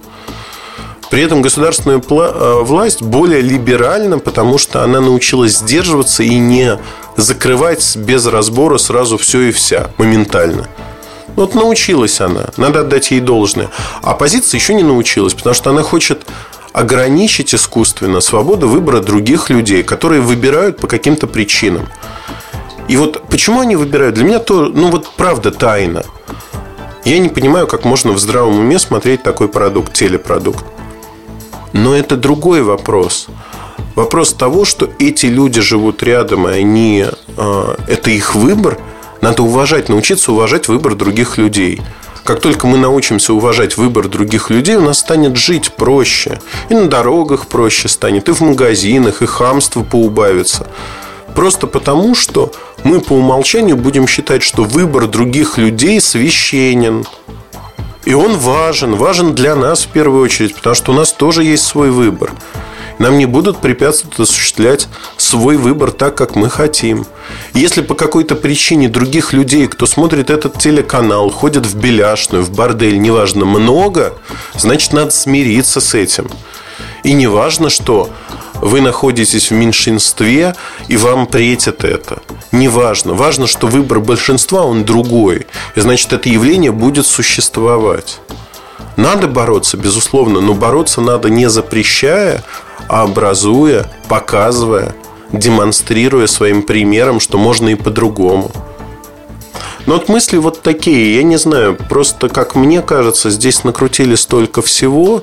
Speaker 3: При этом государственная э, власть более либеральна, потому что она научилась сдерживаться и не закрывать без разбора сразу все и вся, моментально. Вот научилась она, надо отдать ей должное. А оппозиция еще не научилась, потому что она хочет ограничить искусственно свободу выбора других людей, которые выбирают по каким-то причинам. И вот почему они выбирают? Для меня то, ну вот правда тайна. Я не понимаю, как можно в здравом уме смотреть такой продукт, телепродукт. Но это другой вопрос. Вопрос того, что эти люди живут рядом, и они, э, это их выбор. Надо уважать, научиться уважать выбор других людей. Как только мы научимся уважать выбор других людей, у нас станет жить проще. И на дорогах проще станет, и в магазинах, и хамство поубавится. Просто потому, что мы по умолчанию будем считать, что выбор других людей священен. И он важен, важен для нас в первую очередь, потому что у нас тоже есть свой выбор. Нам не будут препятствовать осуществлять свой выбор так, как мы хотим. Если по какой-то причине других людей, кто смотрит этот телеканал, ходят в беляшную, в бордель, неважно, много, значит, надо смириться с этим. И не важно, что вы находитесь в меньшинстве, и вам претит это. Не важно. Важно, что выбор большинства, он другой. И значит, это явление будет существовать. Надо бороться, безусловно, но бороться надо не запрещая, а образуя, показывая, демонстрируя своим примером, что можно и по-другому. Но вот мысли вот такие, я не знаю, просто как мне кажется, здесь накрутили столько всего,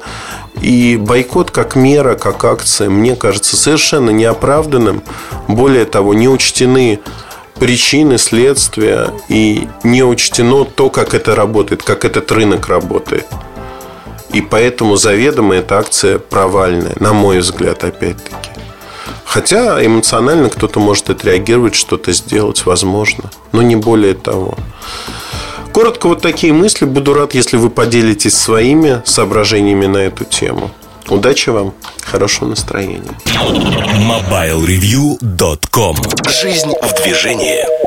Speaker 3: и бойкот как мера, как акция, мне кажется совершенно неоправданным. Более того, не учтены причины, следствия, и не учтено то, как это работает, как этот рынок работает. И поэтому заведомо эта акция провальная, на мой взгляд, опять-таки. Хотя эмоционально кто-то может отреагировать, что-то сделать, возможно. Но не более того. Коротко вот такие мысли. Буду рад, если вы поделитесь своими соображениями на эту тему. Удачи вам, хорошего настроения.
Speaker 1: MobileReview.com Жизнь в движении.